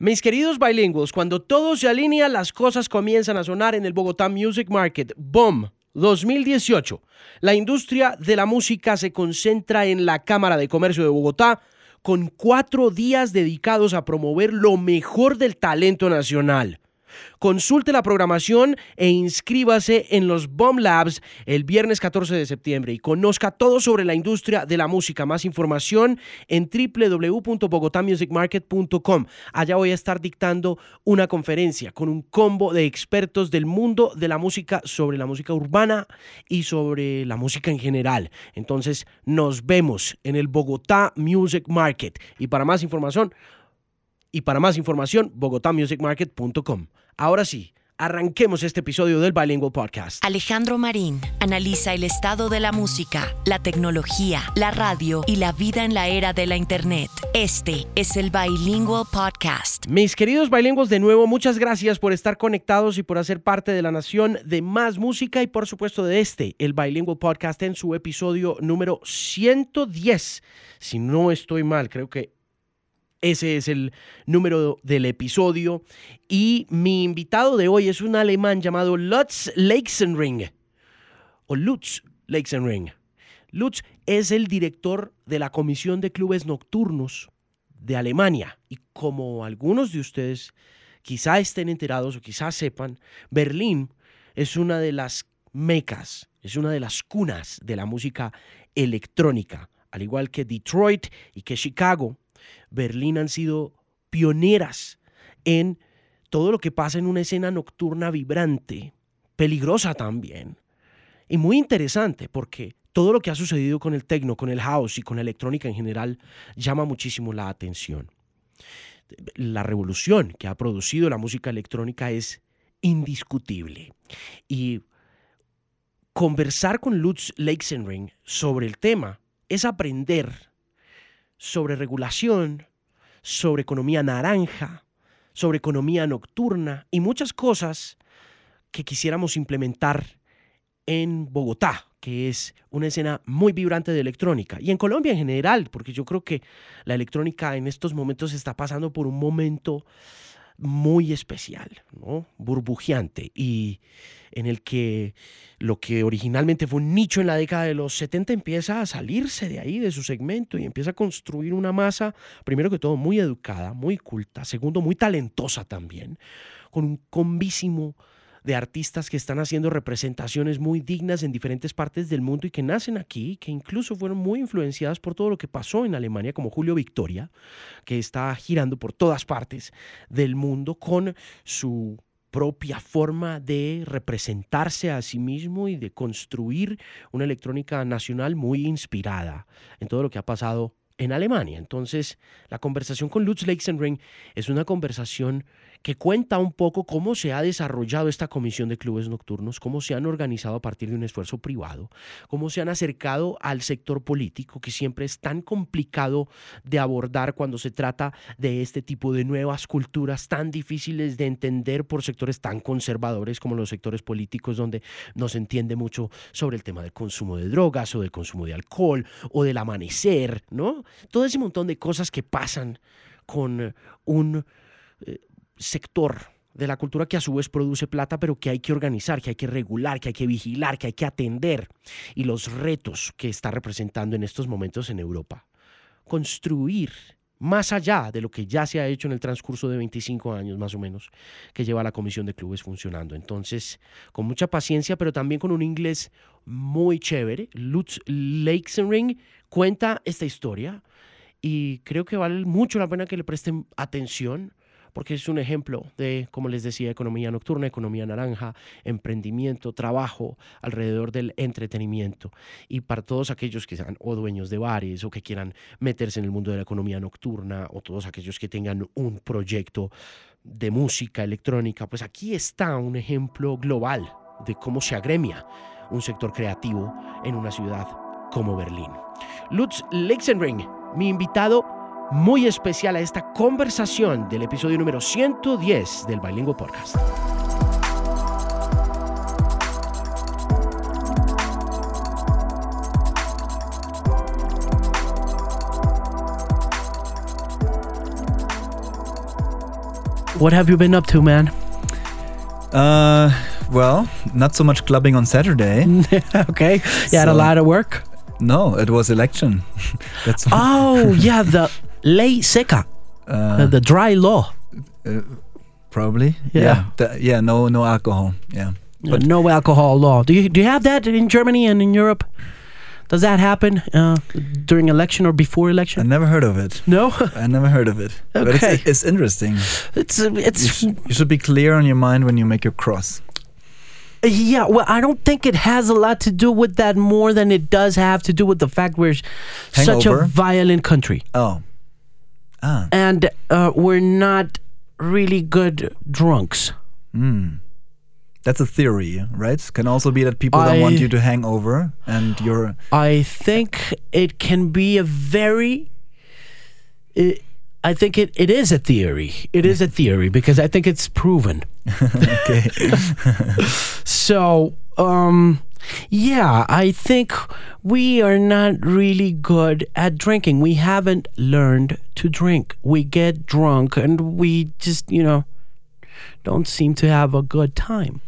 Mis queridos bilingües, cuando todo se alinea, las cosas comienzan a sonar en el Bogotá Music Market. ¡Boom! 2018. La industria de la música se concentra en la Cámara de Comercio de Bogotá con cuatro días dedicados a promover lo mejor del talento nacional. Consulte la programación e inscríbase en los Bomb Labs el viernes 14 de septiembre y conozca todo sobre la industria de la música. Más información en www.bogotamusicmarket.com. Allá voy a estar dictando una conferencia con un combo de expertos del mundo de la música sobre la música urbana y sobre la música en general. Entonces, nos vemos en el Bogotá Music Market. Y para más información, y para más información, bogotamusicmarket.com. Ahora sí, arranquemos este episodio del Bilingual Podcast. Alejandro Marín analiza el estado de la música, la tecnología, la radio y la vida en la era de la Internet. Este es el Bilingual Podcast. Mis queridos bilingües, de nuevo, muchas gracias por estar conectados y por hacer parte de la nación de más música y por supuesto de este, el Bilingual Podcast en su episodio número 110. Si no estoy mal, creo que ese es el número del episodio. Y mi invitado de hoy es un alemán llamado Lutz Leixenring. O Lutz Leixenring. Lutz es el director de la Comisión de Clubes Nocturnos de Alemania. Y como algunos de ustedes quizá estén enterados o quizá sepan, Berlín es una de las mecas, es una de las cunas de la música electrónica, al igual que Detroit y que Chicago Berlín han sido pioneras en todo lo que pasa en una escena nocturna vibrante, peligrosa también, y muy interesante porque todo lo que ha sucedido con el techno, con el house y con la electrónica en general llama muchísimo la atención. La revolución que ha producido la música electrónica es indiscutible. Y conversar con Lutz Leixenring sobre el tema es aprender sobre regulación, sobre economía naranja, sobre economía nocturna y muchas cosas que quisiéramos implementar en Bogotá, que es una escena muy vibrante de electrónica, y en Colombia en general, porque yo creo que la electrónica en estos momentos está pasando por un momento muy especial, ¿no? burbujeante y en el que lo que originalmente fue un nicho en la década de los 70 empieza a salirse de ahí, de su segmento y empieza a construir una masa, primero que todo, muy educada, muy culta, segundo, muy talentosa también, con un combísimo de artistas que están haciendo representaciones muy dignas en diferentes partes del mundo y que nacen aquí, que incluso fueron muy influenciadas por todo lo que pasó en Alemania, como Julio Victoria, que está girando por todas partes del mundo con su propia forma de representarse a sí mismo y de construir una electrónica nacional muy inspirada en todo lo que ha pasado en Alemania. Entonces, la conversación con Lutz Leixenring es una conversación que cuenta un poco cómo se ha desarrollado esta comisión de clubes nocturnos, cómo se han organizado a partir de un esfuerzo privado, cómo se han acercado al sector político, que siempre es tan complicado de abordar cuando se trata de este tipo de nuevas culturas tan difíciles de entender por sectores tan conservadores como los sectores políticos, donde no se entiende mucho sobre el tema del consumo de drogas o del consumo de alcohol o del amanecer, ¿no? Todo ese montón de cosas que pasan con un eh, sector de la cultura que a su vez produce plata, pero que hay que organizar, que hay que regular, que hay que vigilar, que hay que atender, y los retos que está representando en estos momentos en Europa. Construir más allá de lo que ya se ha hecho en el transcurso de 25 años más o menos que lleva la Comisión de Clubes funcionando. Entonces, con mucha paciencia, pero también con un inglés muy chévere, Lutz Leixenring cuenta esta historia y creo que vale mucho la pena que le presten atención porque es un ejemplo de, como les decía, economía nocturna, economía naranja, emprendimiento, trabajo alrededor del entretenimiento. Y para todos aquellos que sean o dueños de bares o que quieran meterse en el mundo de la economía nocturna o todos aquellos que tengan un proyecto de música electrónica, pues aquí está un ejemplo global de cómo se agremia un sector creativo en una ciudad como Berlín. Lutz Leixenring, mi invitado muy especial a esta conversación del episodio número 110 del Bilingüe Podcast. What have you been up to, man? Uh, well, not so much clubbing on Saturday. okay. You had a lot of work. No, it was election. That's Oh, yeah, the ley seca, uh, uh, the dry law. probably. Yeah. Yeah. The- yeah. No. No alcohol. Yeah. But- no alcohol law. Do you do you have that in Germany and in Europe? Does that happen uh, during election or before election? I never heard of it. No, I never heard of it. But Okay. it's, it's interesting. it's uh, You, it's sh- you should be clear on your mind when you make your cross. yeah. Well, I don't think it has a lot to do with that more than it does have to do with the fact we're such a violent country Oh. Ah. and uh, we're not really good drunks. Hmm. That's a theory, right? Can also be that people don't want you to hang over, and you're I think it can be a very. It, I think it, it is a theory. It is a theory because I think it's proven. okay. So, um, yeah, I think we are not really good at drinking. We haven't learned to drink. We get drunk and we just, you know, don't seem to have a good time.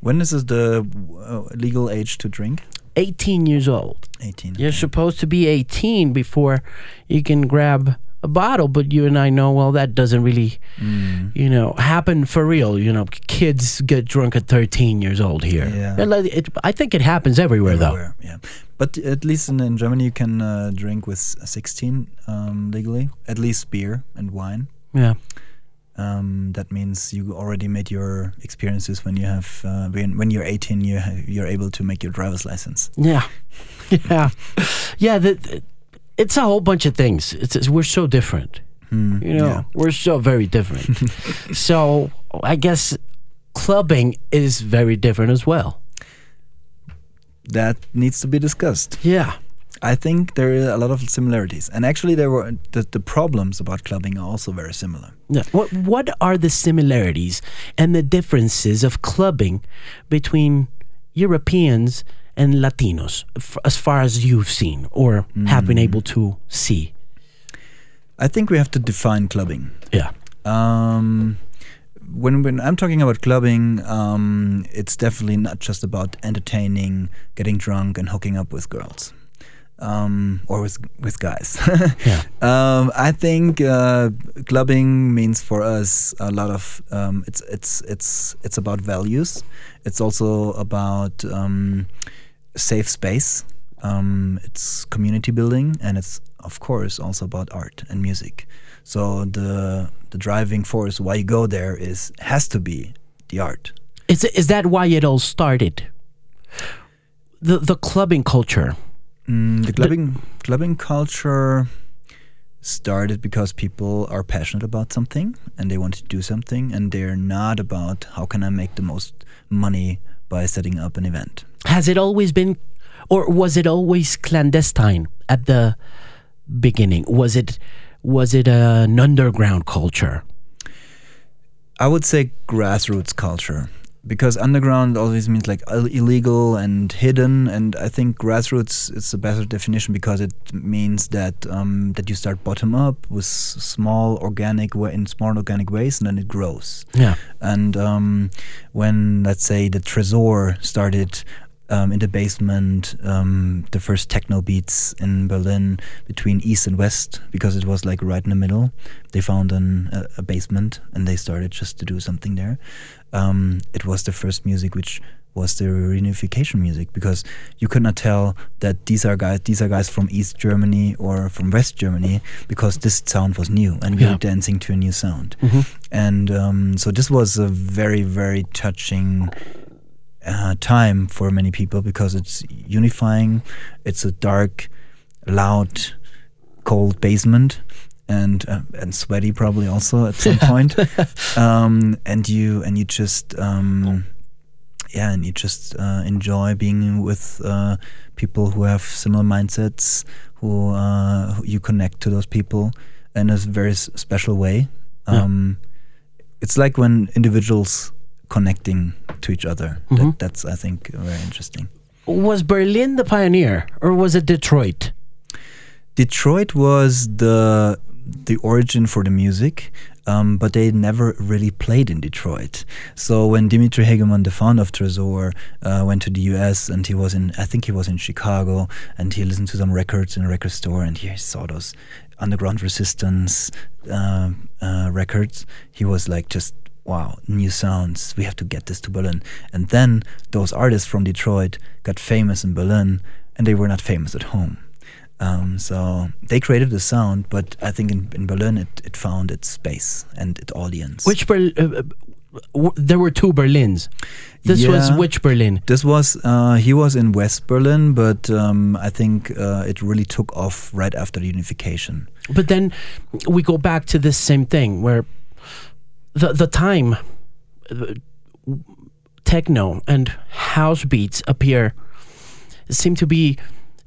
when is the uh, legal age to drink? 18 years old. 18. You're supposed to be 18 before you can grab a bottle, but you and I know, well, that doesn't really, Mm. you know, happen for real. You know, kids get drunk at 13 years old here. Yeah. Like, it- I think it happens everywhere, though. Yeah, but at least in, in Germany you can uh, drink with 16 um, legally, at least beer and wine. Yeah. Um, that means you already made your experiences when you have uh, when, when you're 18 you ha- you're able to make your driver's license. Yeah. Yeah. Yeah. The, the- it's a whole bunch of things. It's, it's- we're so different. Hmm, You know, yeah. we're so very different. so I guess clubbing is very different as well. that needs to be discussed. Yeah. I think there are a lot of similarities, and actually there were the, the problems about clubbing are also very similar. Yeah. What What are the similarities and the differences of clubbing between Europeans and Latinos, f- as far as you've seen or have been able to see? I think we have to define clubbing. Yeah. Um, when when I'm talking about clubbing, um, it's definitely not just about entertaining, getting drunk, and hooking up with girls, um, or with with guys. Yeah. um, I think uh, clubbing means for us a lot of um, it's it's it's it's about values. It's also about um, safe space. Um, it's community building, and it's of course also about art and music. So the the driving force why you go there is has to be the art. Is is that why it all started? The the clubbing culture. Mm, the clubbing clubbing culture started because people are passionate about something and they want to do something, and they're not about how can I make the most money by setting up an event. Has it always been, or was it always clandestine at the beginning? Was it was it an underground culture? I would say grassroots culture because underground always means like illegal and hidden, and I think grassroots is a better definition because it means that um, that you start bottom up with small organic way in small organic ways, and then it grows. Yeah. And um, when let's say the Tresor started. Um, in the basement, um, the first techno beats in Berlin between east and west, because it was like right in the middle. They found an, a, a basement and they started just to do something there. Um, it was the first music which was the reunification music because you could not tell that these are guys these are guys from East Germany or from West Germany because this sound was new and we Yeah. were dancing to a new sound. And um, so this was a very very touching uh, time for many people because it's unifying. It's a dark, loud, cold basement, and uh, and sweaty probably also at some point. Um, and you and you just um, yeah, and you just uh, enjoy being with uh, people who have similar mindsets, who, uh, who you connect to those people in a very s- special way. Yeah. Um, It's like when individuals connecting to each other. Mhm. That, that's I think very interesting. Was Berlin the pioneer, or was it Detroit? Detroit was the the origin for the music. um, but they never really played in Detroit. So when Dimitri Hegemann, the founder of Tresor, uh, went to the U.S. and he was in, I think he was in Chicago, and he listened to some records in a record store, and he saw those underground resistance uh, uh, records. He was like just wow, new sounds. We have to get this to Berlin. And then those artists from Detroit got famous in Berlin, and they were not famous at home. Um, so they created the sound, but I think in, in Berlin it, it found its space and its audience. Which Berlin? Uh, uh there were two Berlins. This yeah, was which Berlin? This was uh, he was in West Berlin, but um, I think uh, it really took off right after the unification. But then we go back to this same thing where the the time techno and house beats appear seem to be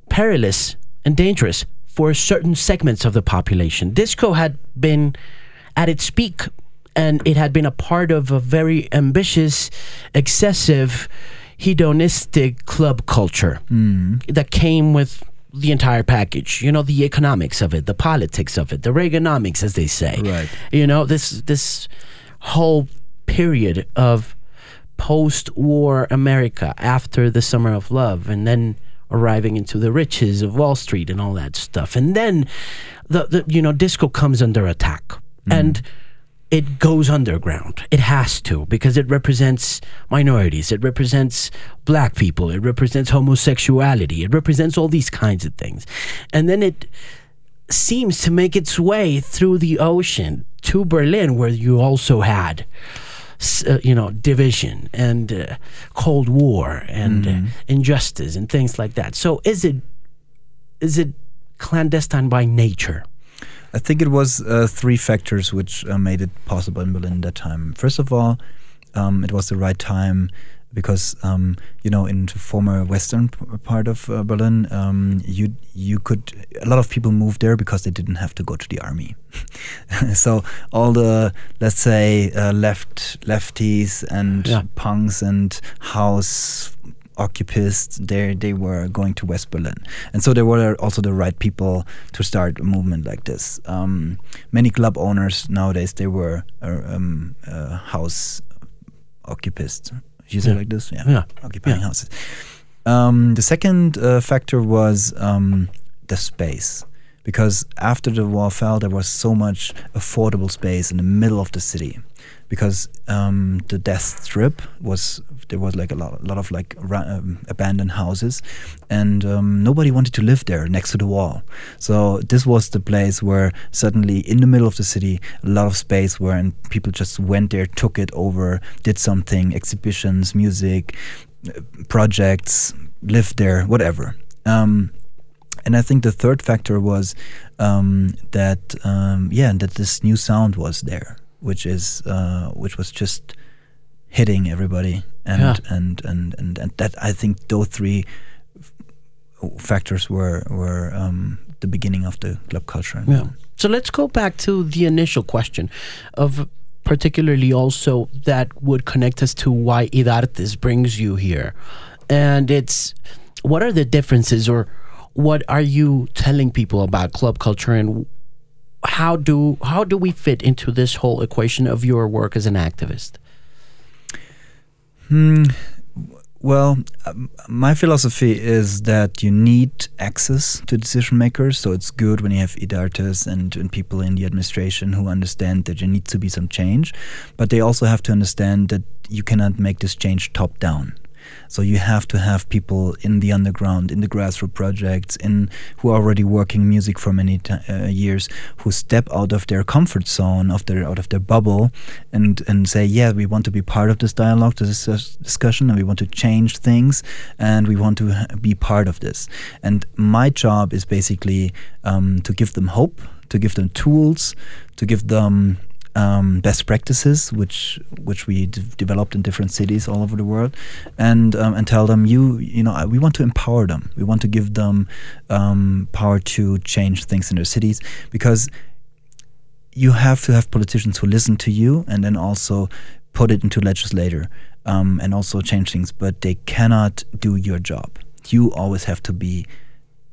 perilous and dangerous for certain segments of the population. Disco had been at its peak and it had been a part of a very ambitious, excessive, hedonistic club culture mm. that came with the entire package. You know, the economics of it, the politics of it, the Reaganomics, as they say. Right. You know, this this whole period of post-war America after the Summer of Love, and then arriving into the riches of Wall Street and all that stuff. And then the, the you know disco comes under attack mm. and it goes underground. It has to because it represents minorities, it represents black people, it represents homosexuality, it represents all these kinds of things. And then it seems to make its way through the ocean to Berlin where you also had uh, you know, division and uh, Cold War and mm-hmm. uh, injustice and things like that. So is it is it clandestine by nature? I think it was uh, three factors which uh, made it possible in Berlin at that time. First of all, um, it was the right time because um, you know in the former western part of uh, Berlin, um, you you could a lot of people moved there because they didn't have to go to the army. so all the let's say uh, left lefties and yeah. punks and house occupists they they were going to West Berlin, and so there were also the right people to start a movement like this. Um, many club owners nowadays they were uh, um, uh, house occupists you say yeah. like this? Yeah. yeah. Occupying yeah. houses. Um, the second uh, factor was um, the space. Because after the wall fell, there was so much affordable space in the middle of the city. Because um, the death strip was there was like a lot, a lot of like um, abandoned houses, and um, nobody wanted to live there next to the wall. So this was the place where suddenly, in the middle of the city, a lot of space where and people just went there, took it over, did something, exhibitions, music, projects, lived there, whatever. Um, and I think the third factor was um, that um, yeah that this new sound was there, which is uh, which was just hitting everybody and yeah. and, and and and that I think those three factors were were um, the beginning of the club culture. Yeah. So let's go back to the initial question of particularly also that would connect us to why Idartes brings you here. And it's what are the differences or what are you telling people about club culture and how do how do we fit into this whole equation of your work as an activist? Hmm. Well, um, my philosophy is that you need access to decision makers. So it's good when you have idartes and, and people in the administration who understand that there needs to be some change. But they also have to understand that you cannot make this change top down. So you have to have people in the underground, in the grassroots projects, in who are already working music for many t- uh, years, who step out of their comfort zone, of their out of their bubble, and and say, yeah, we want to be part of this dialogue, this discussion, and we want to change things, and we want to be part of this. And my job is basically um, to give them hope, to give them tools, to give them um, best practices, which which we developed in different cities all over the world, and um, and tell them you you know we want to empower them. We want to give them um, power to change things in their cities because you have to have politicians who listen to you and then also put it into legislator um, and also change things, but they cannot do your job. You always have to be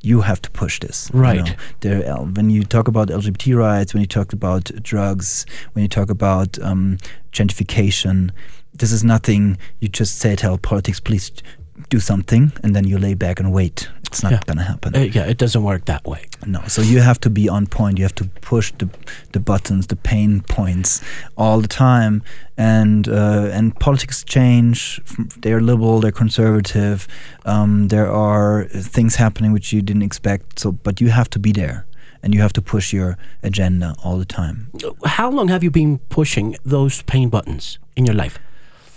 you have to push this. you Right. know. There, uh, when you talk about LGBT rights, when you talk about drugs, when you talk about um, gentrification, this is nothing you just say, tell politics, please do something, and then you lay back and wait. It's not Yeah. going to happen. Uh, yeah, it doesn't work that way. No, so you have to be on point. You have to push the the buttons, the pain points, all the time. And uh, and politics change. They're liberal. They're conservative. Um, there are things happening which you didn't expect. So, but you have to be there, and you have to push your agenda all the time. How long have you been pushing those pain buttons in your life?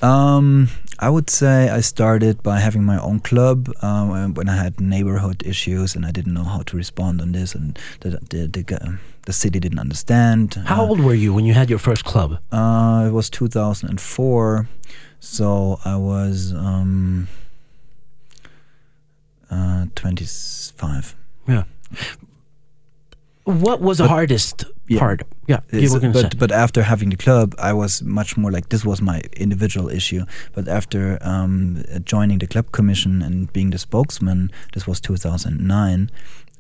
Um, I would say I started by having my own club um, when I had neighborhood issues and I didn't know how to respond on this, and the the the, the city didn't understand. How Uh, old were you when you had your first club? Uh, it was 2004, so I was um, uh, 25. Yeah. What was the hardest yeah. part? Yeah, you It's- were going to but but after having the club, I was much more like this was my individual issue. But after um, joining the club commission and being the spokesman, this was 2009.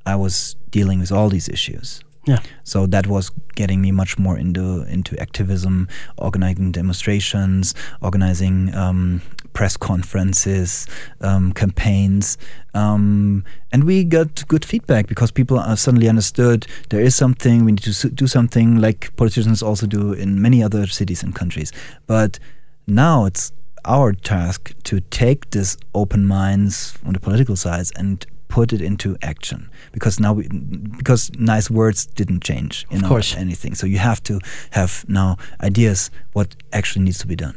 I was dealing with all these issues. Yeah. So that was getting me much more into into activism, organizing demonstrations, organizing um, press conferences, um, campaigns, um, and we got good feedback because people uh, suddenly understood there is something we need to do something like politicians also do in many other cities and countries. But now it's our task to take this open minds on the political sides and put it into action because now we, because nice words didn't change you Of know course. anything so you have to have now ideas what actually needs to be done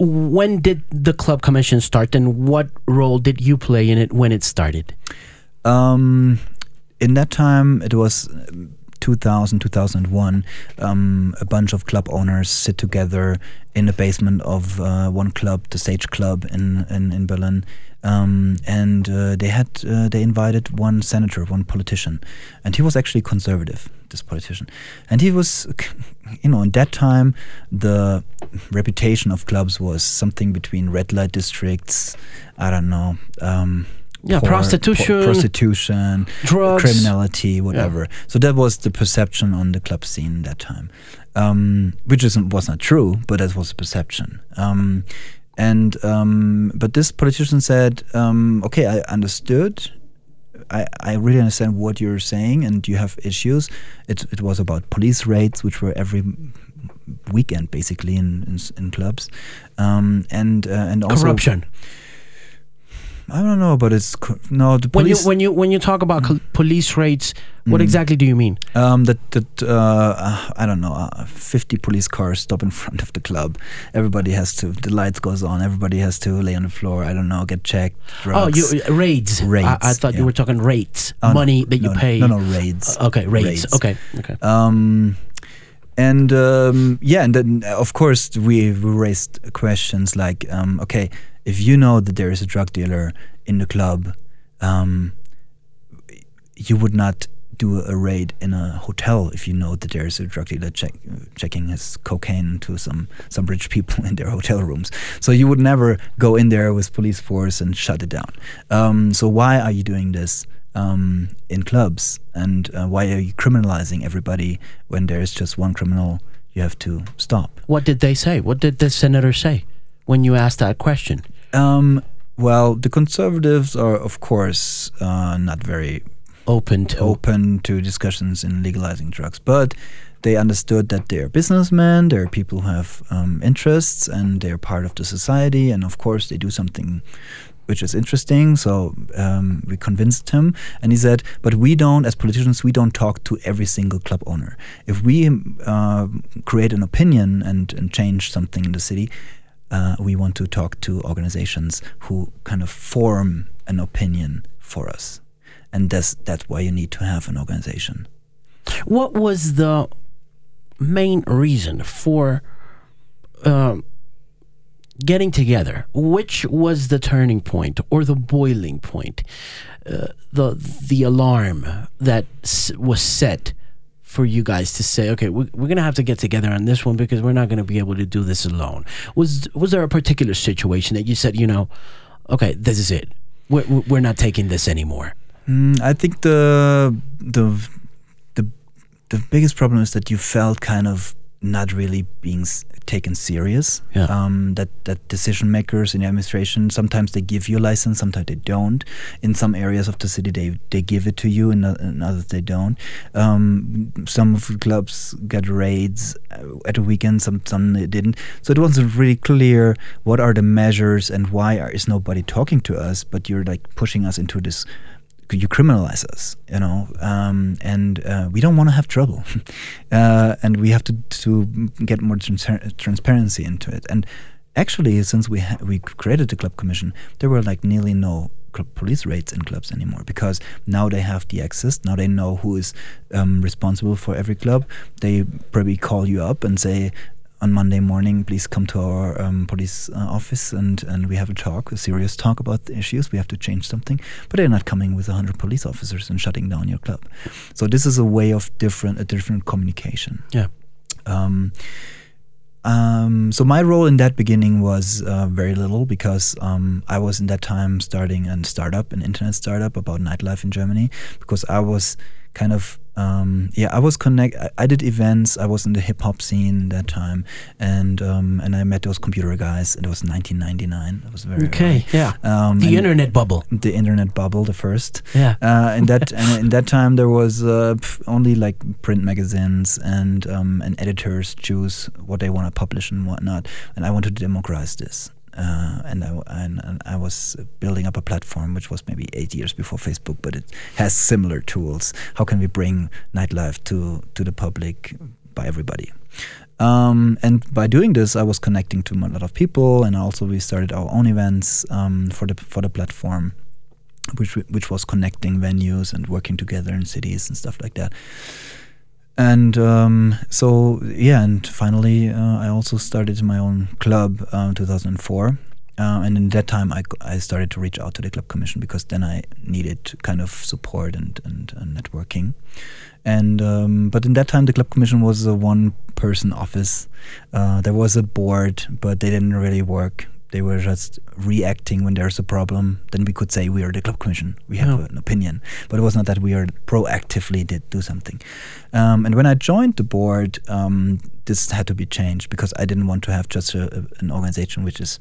when did the club commission start and what role did you play in it when it started? Um, in that time, it was um, 2000, 2001. Um, a bunch of club owners sit together in the basement of uh, one club, the Sage Club in in, in Berlin. Um, and uh, they had uh, they invited one senator, one politician, and he was actually conservative. This politician, and he was, you know, in that time, the reputation of clubs was something between red light districts. I don't know. Um, Yeah, poor- prostitution. prostitution, Drugs. criminality, whatever. So that was the perception on the club scene that time, um, which is, was not true, but that was the perception. Um, and um, but this politician said, um, "Okay, I understood. I, I really understand what you're saying, and you have issues. It it was about police raids, which were every weekend basically in in, in clubs, um, and uh, and also Corruption. I don't know, but it's no the When you police. when you when you talk about col- police raids, what Mm. exactly do you mean? Um, that that uh, I don't know, uh, fifty police cars stop in front of the club. Everybody has to. The lights goes on. Everybody has to lay on the floor. I don't know, get checked. Drugs. Oh, you uh, raids. I, I Raids, thought you were talking rates, Oh, no, money that you no, no, pay. No, no, raids. Uh, okay, raids. Raids. Okay, okay. Um, and um, yeah, and then of course we, we raised questions like, um, okay, if you know that there is a drug dealer in the club, um, you would not do a raid in a hotel if you know that there is a drug dealer check, checking his cocaine to some some rich people in their hotel rooms. So you would never go in there with police force and shut it down. Um, so why are you doing this? um, in clubs, and uh, why are you criminalizing everybody when there is just one criminal you have to stop? What did they say? What did the senator say when you asked that question? Um, well, the conservatives are, of course, uh, not very Open to open to discussions in legalizing drugs, but they understood that they're businessmen, they're people who have um, interests, and they're part of the society, and of course, they do something which is interesting. So um, we convinced him, and he said, "But we don't, as politicians, we don't talk to every single club owner. If we uh, create an opinion and, and change something in the city." Uh, we want to talk to organizations who kind of form an opinion for us and that's that's why you need to have an organization. What was the main reason for um, getting together? Which was the turning point or the boiling point? Uh, the the alarm that was set for you guys to say, okay, we're, we're gonna have to get together on this one because we're not gonna be able to do this alone. Was was there a particular situation that you said, you know, okay, this is it. We're, we're not taking this anymore. Mm, I think the the the the biggest problem is that you felt kind of not really being s- taken serious. Yeah. Um, that that decision makers in the administration sometimes they give you a license, sometimes they don't. In some areas of the city, they they give it to you, and in, others they don't. Um, some of the clubs got raids uh, at the weekend, some some they didn't. So it wasn't really clear what are the measures and why are, is nobody talking to us. But you're like pushing us into this you criminalize us, you know, um, and uh, we don't want to have trouble, uh, and we have to to get more trans- transparency into it. And actually, since we ha- we created the club commission, there were like nearly no police raids in clubs anymore because now they have the access. Now they know who is um, responsible for every club. They probably call you up and say, on Monday morning, please come to our um, police uh, office and, and we have a talk, a serious talk about the issues. We have to change something. But they're not coming with 100 police officers and shutting down your club. So this is a way of different, a different communication. Yeah. Um, um, so my role in that beginning was uh, very little because um, I was in that time starting a startup, an internet startup about nightlife in Germany, because I was kind of um, yeah I was connect I, I did events I was in the hip hop scene that time and um, and I met those computer guys and it was 1999 it was very Okay. Yeah. um, the internet bubble. the internet bubble the first Yeah. uh, in that and in that time there was uh, only like print magazines and um, and editors choose what they want to publish and whatnot and I wanted to democratize this uh, and, I, and, and I was building up a platform which was maybe eight years before Facebook but it has similar tools how can we bring nightlife to to the public by everybody um, and by doing this, I was connecting to a lot of people, and also we started our own events um, for the for the platform which which was connecting venues and working together in cities and stuff like that. And um, so yeah, and finally, uh, I also started my own club uh, 2004. Uh, and in that time, I started to reach out to the club commission because then I needed kind of support and, and, and networking. And um, but in that time, the club commission was a one-person office. Uh, there was a board, but they didn't really work. They were just reacting when there's a problem. Then we could say we are the club commission. We have an opinion, but it was not that we are proactively did do something. Um, and when I joined the board, um, this had to be changed because I didn't want to have just a, a- an organization which is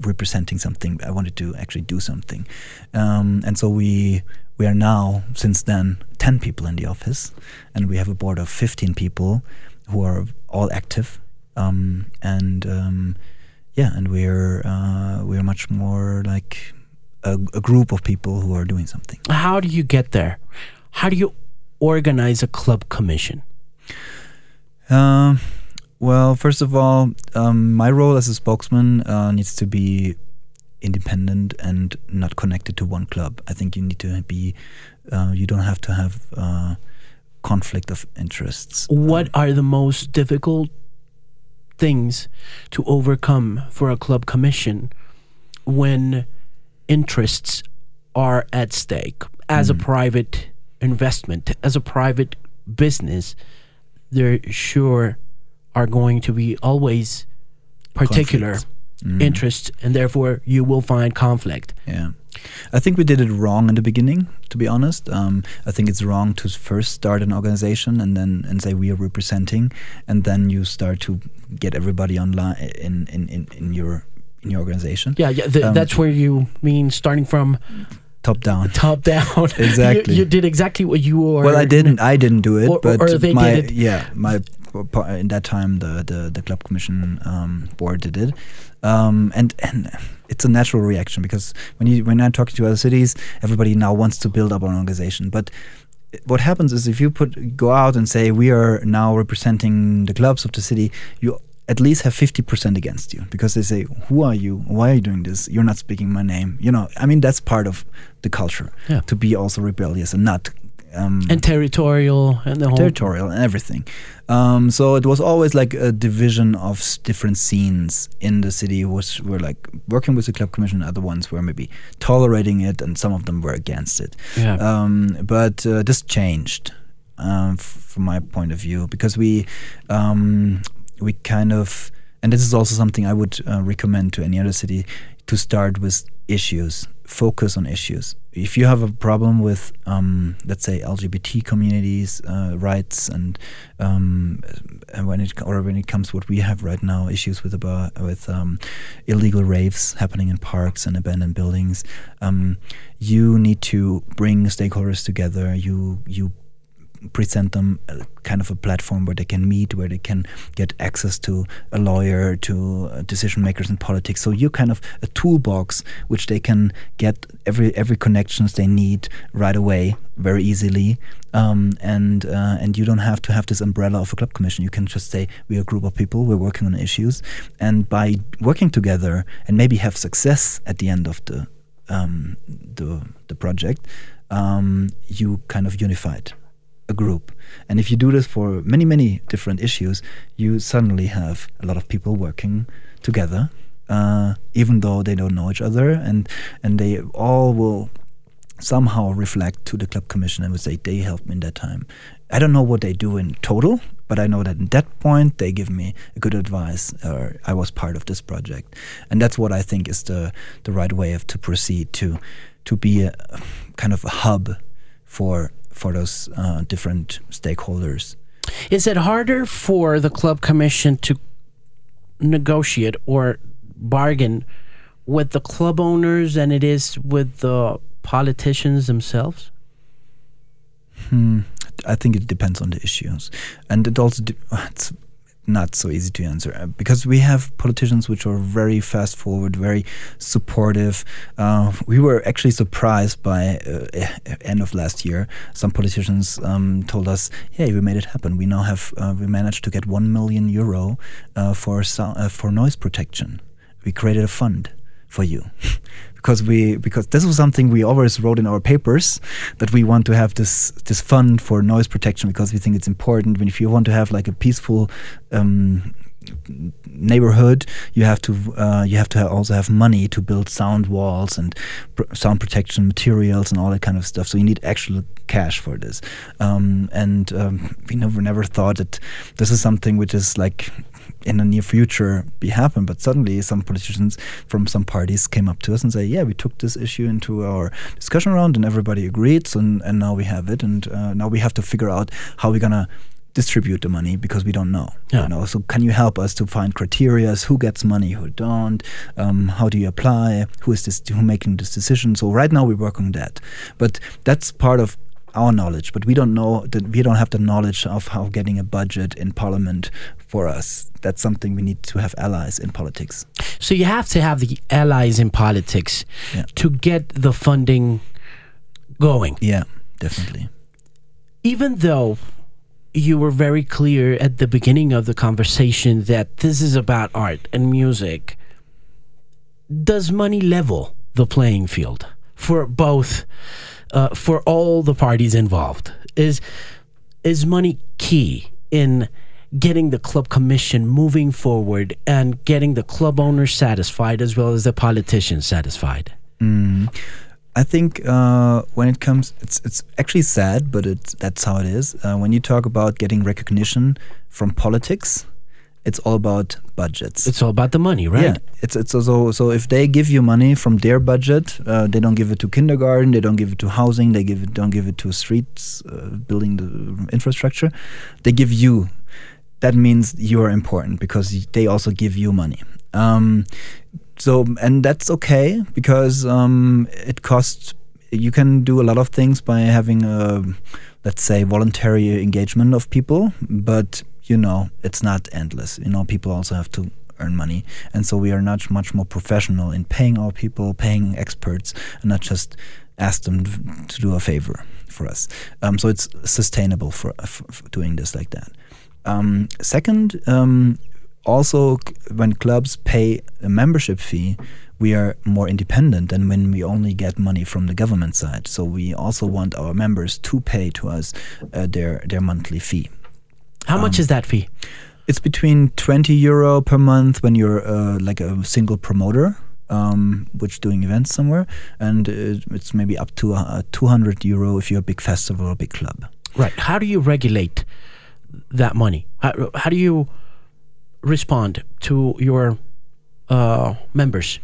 representing something. I wanted to actually do something, um, and so we we are now since then ten people in the office, and we have a board of fifteen people who are all active, um, and um, yeah, and we're uh, we're much more like a, a group of people who are doing something. How do you get there? How do you organize a club commission? Um, well, first of all, um, my role as a spokesman uh, needs to be independent and not connected to one club. I think you need to be. Uh, you don't have to have uh, conflict of interests. What are the most difficult things to overcome for a club commission when interests are at stake? As a mm. private investment, as a private business, there sure are going to be always particular Conflicts. Mhm. interests, and therefore you will find conflict. Yeah. I think we did it wrong in the beginning, to be honest. Um, I think it's wrong to first start an organization and then and say we are representing, and then you start to get everybody online in in, in, in your in your organization. Yeah, yeah. Um, that's where you mean starting from Top down. top down. Exactly. you, you did exactly what you were. Well, I didn't. I didn't do it, Or- but or they my did it. yeah, my in that time the the, the club commission um, board did it, um, and and it's a natural reaction because when you when I'm talking to other cities, everybody now wants to build up an organization, but. What happens is if you put go out and say we are now representing the clubs of the city, you at least have fifty percent against you because they say, "Who are you? Why are you doing this? You're not speaking my name." You know, I mean that's part of the culture Yeah. to be also rebellious and not um, and territorial and the whole territorial and everything. Um, so it was always like a division of different scenes in the city, which were like working with the club commission. Other ones were maybe tolerating it, and some of them were against it. Yeah. Um, but uh, this changed um, f- from my point of view because we um, we kind of and this is also something I would uh, recommend to any other city to start with issues, focus on issues. If you have a problem with, um, let's say, LGBT communities' uh, rights, and um, when it or when it comes to what we have right now, issues with about with um, illegal raves happening in parks and abandoned buildings, um, you need to bring stakeholders together. You you present them kind of a platform where they can meet, where they can get access to a lawyer, to uh, decision makers in politics. So you're kind of a toolbox which they can get every every connections they need right away, very easily, um, and uh, and you don't have to have this umbrella of a club commission. You can just say we're a group of people, we're working on issues, and by working together and maybe have success at the end of the um, the the project, um, you kind of unified a group. And if you do this for many, many different issues, you suddenly have a lot of people working together, uh, even though they don't know each other, and and they all will somehow reflect to the club commission and would say they helped me in that time. I don't know what they do in total, but I know that in that point they give me a good advice, or I was part of this project, and that's what I think is the the right way of to proceed to to be a kind of a hub for for those uh, different stakeholders. Is it harder for the club commission to negotiate or bargain with the club owners than it is with the politicians themselves? Hmm. I think it depends on the issues, and it also it's not so easy to answer uh, because we have politicians which are very fast forward, very supportive. Uh, we were actually surprised by uh, end of last year. Some politicians um, told us, "Hey, we made it happen. We now have uh, we managed to get one million euro uh, for uh, for noise protection. We created a fund for you." because we because this was something we always wrote in our papers that we want to have this this fund for noise protection because we think it's important. When if you want to have like a peaceful um, neighborhood you have to uh, you have to also have money to build sound walls and pr sound protection materials and all that kind of stuff. So you need actual cash for this. Um, and um, we never never thought that this is something which is like in the near future be happen. But suddenly, some politicians from some parties came up to us and say, "Yeah, we took this issue into our discussion round, and everybody agreed. So, and, and now we have it, and uh, now we have to figure out how we're gonna." distribute the money because we don't know. Yeah. You know, so can you help us to find criteria? Who gets money? Who don't? Um, how do you apply? Who is this? Who making this decision? So right now we work on that, but that's part of our knowledge, but we don't know that we don't have the knowledge of how getting a budget in parliament for us. That's something we need to have allies in politics. So you have to have the allies in politics yeah. to get the funding going. Yeah, definitely. Even though you were very clear at the beginning of the conversation that this is about art and music, does money level the playing field for both? Uh, for all the parties involved. Is is money key in getting the club commission moving forward and getting the club owners satisfied as well as the politicians satisfied? Mm. I think uh, when it comes, it's it's actually sad, but it's that's how it is. Uh, when you talk about getting recognition from politics, it's all about budgets. It's all about the money, right? Yeah. It's it's so so if they give you money from their budget, uh, they don't give it to kindergarten, they don't give it to housing, they give it don't give it to streets, uh, building the infrastructure. They give you. That means you are important because they also give you money. Um, so and that's okay because um, it costs. You can do a lot of things by having a, let's say, voluntary engagement of people, but you know, it's not endless. You know, people also have to earn money, and so we are not much more professional in paying our people, paying experts, and not just ask them to do a favor for us. Um, so it's sustainable for, for, doing this like that. Um, second, um, also when clubs pay a membership fee, we are more independent than when we only get money from the government side. So we also want our members to pay to us uh, their their monthly fee. How much um, is that fee? It's between 20 euro per month when you're uh, like a single promoter, um, which doing events somewhere, and it's maybe up to uh, 200 euro if you're a big festival or a big club. Right. How do you regulate that money? How, how do you respond to your uh, members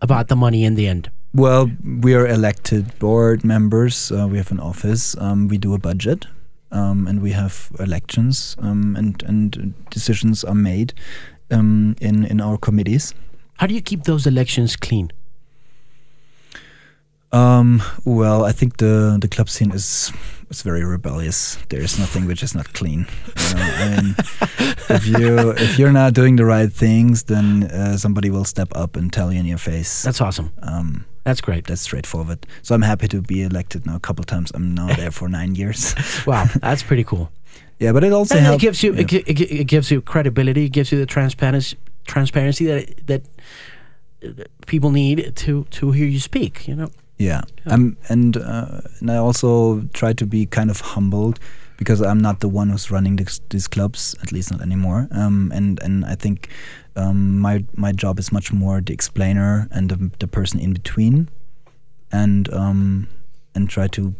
about the money in the end? Well, we are elected board members. Uh, we have an office. Um, we do a budget, um, and we have elections, um, and and decisions are made um, in in our committees. How do you keep those elections clean? Um, well, I think the the club scene is is very rebellious. There is nothing which is not clean. You know? I mean, if you if you're not doing the right things, then uh, somebody will step up and tell you in your face. That's awesome. That's great. that's straightforward. So I'm happy to be elected now a couple times. I'm now there for nine years. Wow, that's pretty cool. yeah, but it also And it helps. gives you it, gi- it, gi- it gives you credibility. It gives you the transparency transparency that that people need to to hear you speak. You know. Yeah, um, and uh, and I also try to be kind of humbled because I'm not the one who's running this, these clubs, at least not anymore. Um, and and I think um, my my job is much more the explainer and the, the person in between, and um, and try to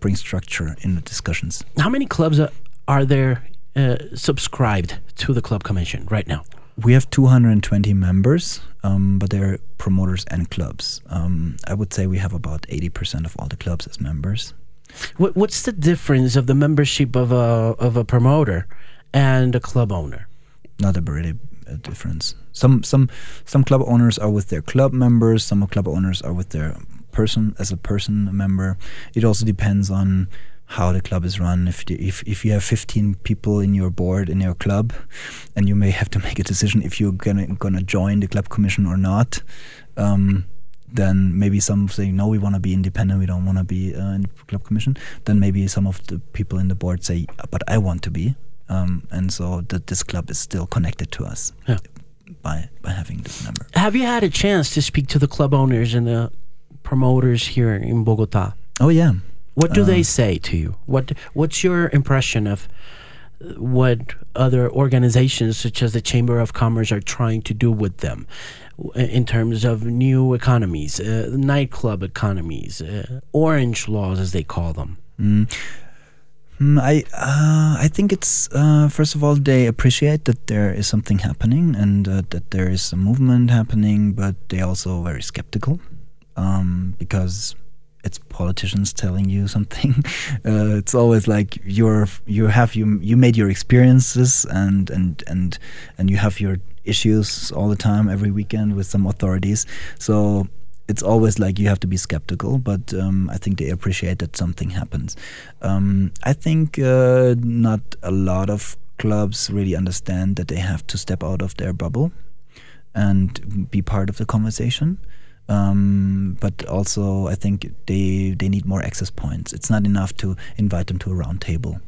bring structure in the discussions. How many clubs are, are there uh, subscribed to the club commission right now? We have 220 members, um, but they're promoters and clubs. Um, I would say we have about 80% of all the clubs as members. What, what's the difference of the membership of a of a promoter and a club owner? not a really a difference. Some some some club owners are with their club members. Some club owners are with their person as a person a member. It also depends on how the club is run. If if if you have 15 people in your board in your club, and you may have to make a decision if you're gonna gonna join the club commission or not. Um, then maybe some say no, we want to be independent. We don't want to be uh, in the club commission. Then maybe some of the people in the board say, but I want to be um, and so that this club is still connected to us Yeah. by by having this number. Have you had a chance to speak to the club owners and the promoters here in Bogota? Oh yeah, What do Uh, they say to you? What What's your impression of what other organizations such as the Chamber of Commerce are trying to do with them in terms of new economies, uh, nightclub economies, uh, orange laws as they call them? Mm, I uh, I think it's uh, first of all they appreciate that there is something happening and uh, that there is a movement happening, but they also very skeptical um, because it's politicians telling you something. uh, it's always like you're you have you you made your experiences and and and and you have your issues all the time every weekend with some authorities. So it's always like you have to be skeptical, but um, I think they appreciate that something happens. Um, I think uh, not a lot of clubs really understand that they have to step out of their bubble and be part of the conversation. Um, but also, I think they they need more access points. It's not enough to invite them to a round table.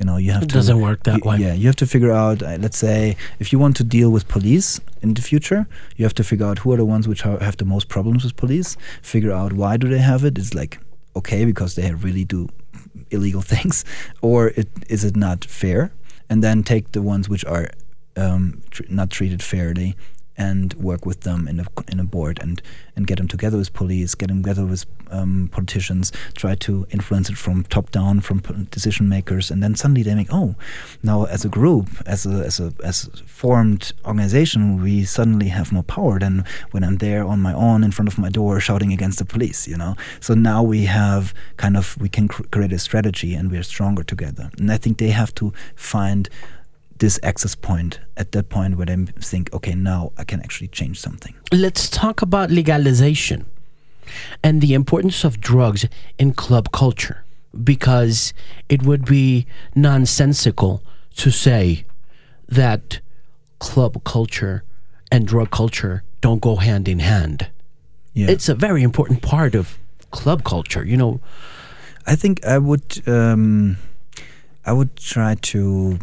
You know, you have It to. doesn't work that you- way. Yeah, you have to figure out. Uh, let's say if you want to deal with police in the future, you have to figure out who are the ones which are, have the most problems with police. Figure out why do they have it. It's like okay because they really do illegal things, or it, is it not fair? And then take the ones which are um, tr- not treated fairly and work with them in a in a board and and get them together with police, get them together with um, politicians, try to influence it from top down, from decision makers, and then suddenly they make oh, now as a group, as a as a as formed organization, we suddenly have more power than when I'm there on my own in front of my door shouting against the police, you know. So now we have kind of we can cr- create a strategy and we're stronger together, and I think they have to find this access point at that point where they think, okay, now I can actually change something. Let's talk about legalization and the importance of drugs in club culture because it would be nonsensical to say that club culture and drug culture don't go hand in hand. Yeah, It's a very important part of club culture, you know. I think I would um, I would try to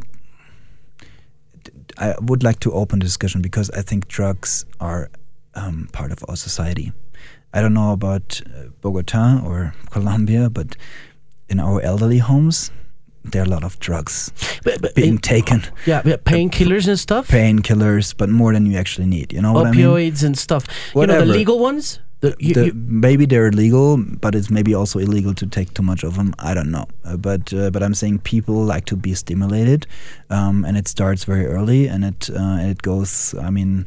I would like to open the discussion because I think drugs are um, part of our society. I don't know about uh, Bogota or Colombia, but in our elderly homes, there are a lot of drugs But, but being in- taken, yeah, yeah, painkillers and stuff, painkillers, but more than you actually need. You know what I mean? opioids and stuff. You know, the legal ones, The- you- the- you- maybe they're legal, but it's maybe also illegal to take too much of them. I don't know, uh, but uh, but I'm saying people like to be stimulated, um, and it starts very early, and it uh, it goes. I mean,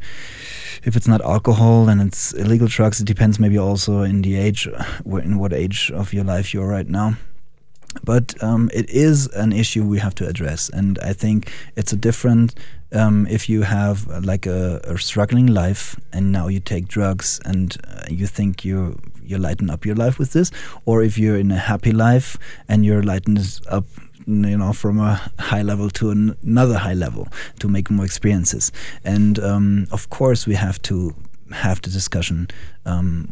if it's not alcohol and it's illegal drugs, it depends maybe also in the age, uh, in what age of your life you're right now. But um, it is an issue we have to address, and I think it's a different um, if you have uh, like a, a struggling life and now you take drugs and uh, you think you you lighten up your life with this, or if you're in a happy life and you're lightened up you know from a high level to an- another high level to make more experiences. And um, of course we have to have the discussion um,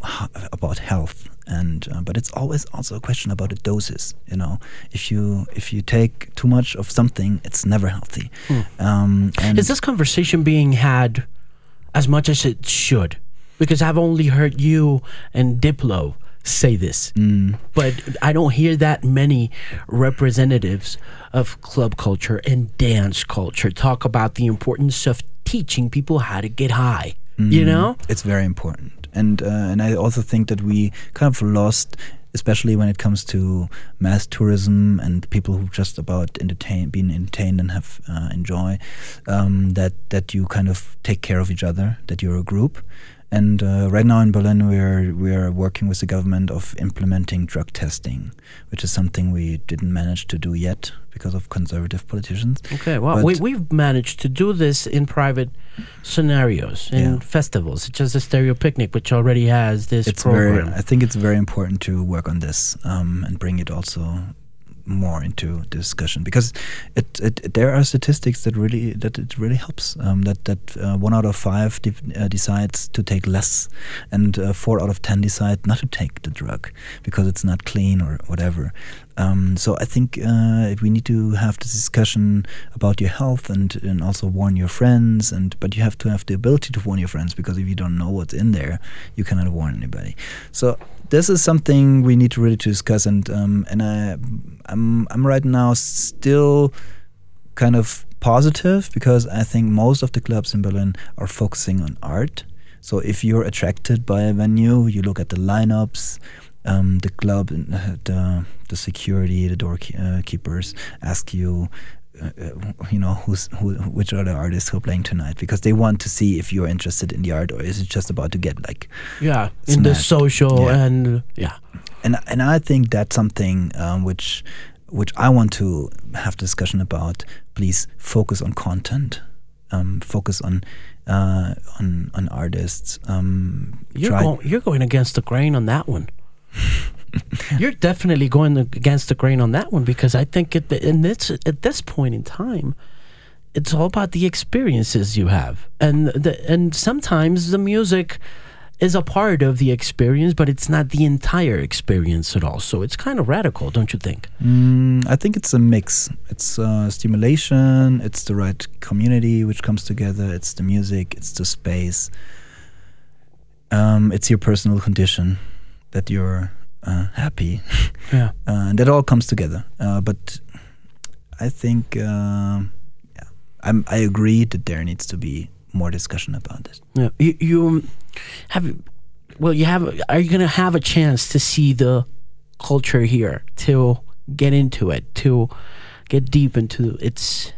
about health and uh, but it's always also a question about the doses you know if you if you take too much of something it's never healthy um, and Is this conversation being had as much as it should? Because I've only heard you and Diplo say this, Mm. but I don't hear that many representatives of club culture and dance culture talk about the importance of teaching people how to get high. You know? it's very important and uh, and I also think that we kind of lost especially when it comes to mass tourism and people who just about entertain being entertained and have uh, enjoy um, that that you kind of take care of each other that you're a group and uh, right now in Berlin we're we're working with the government of implementing drug testing which is something we didn't manage to do yet because of conservative politicians Okay, well, But- we, we've managed to do this in private scenarios, in Yeah. festivals, such as the Stereo Picnic, which already has this it's program. very i think it's very important to work on this um, and bring it also more into discussion because it, it there are statistics that really that it really helps um, that that uh, one out of five de- uh, decides to take less and uh, four out of ten decide not to take the drug because it's not clean or whatever. Um, so I think uh, we need to have this discussion about your health and, and also warn your friends and but you have to have the ability to warn your friends because if you don't know what's in there you cannot warn anybody. So this is something we need to really to discuss and um, and I I'm I'm right now still kind of positive because I think most of the clubs in Berlin are focusing on art. So if you're attracted by a venue, you look at the lineups, um, the club, uh, the the security, the doorkeepers ask you. Uh, uh, you know who's who, which are the artists who are playing tonight because they want to see if you're interested in the art or is it just about to get like yeah, in the social Yeah. and yeah. And and I think that's something um, which which I want to have discussion about. Please focus on content, um, focus on uh, on on artists. Um, You're going, you're going against the grain on that one. you're definitely going against the grain on that one because I think at, the, in this at this point in time, it's all about the experiences you have, and the, and sometimes the music is a part of the experience, but it's not the entire experience at all. So it's kind of radical, don't you think? Mm, I think it's a mix. It's uh, stimulation. It's the right community which comes together. It's the music. It's the space. Um, it's your personal condition that you're uh, happy. Yeah. uh, and that all comes together. Uh, but I think, uh, yeah, I'm, I agree that there needs to be more discussion about this. Yeah, you, you have. Well, you have. Are you gonna have a chance to see the culture here to get into it to get deep into its?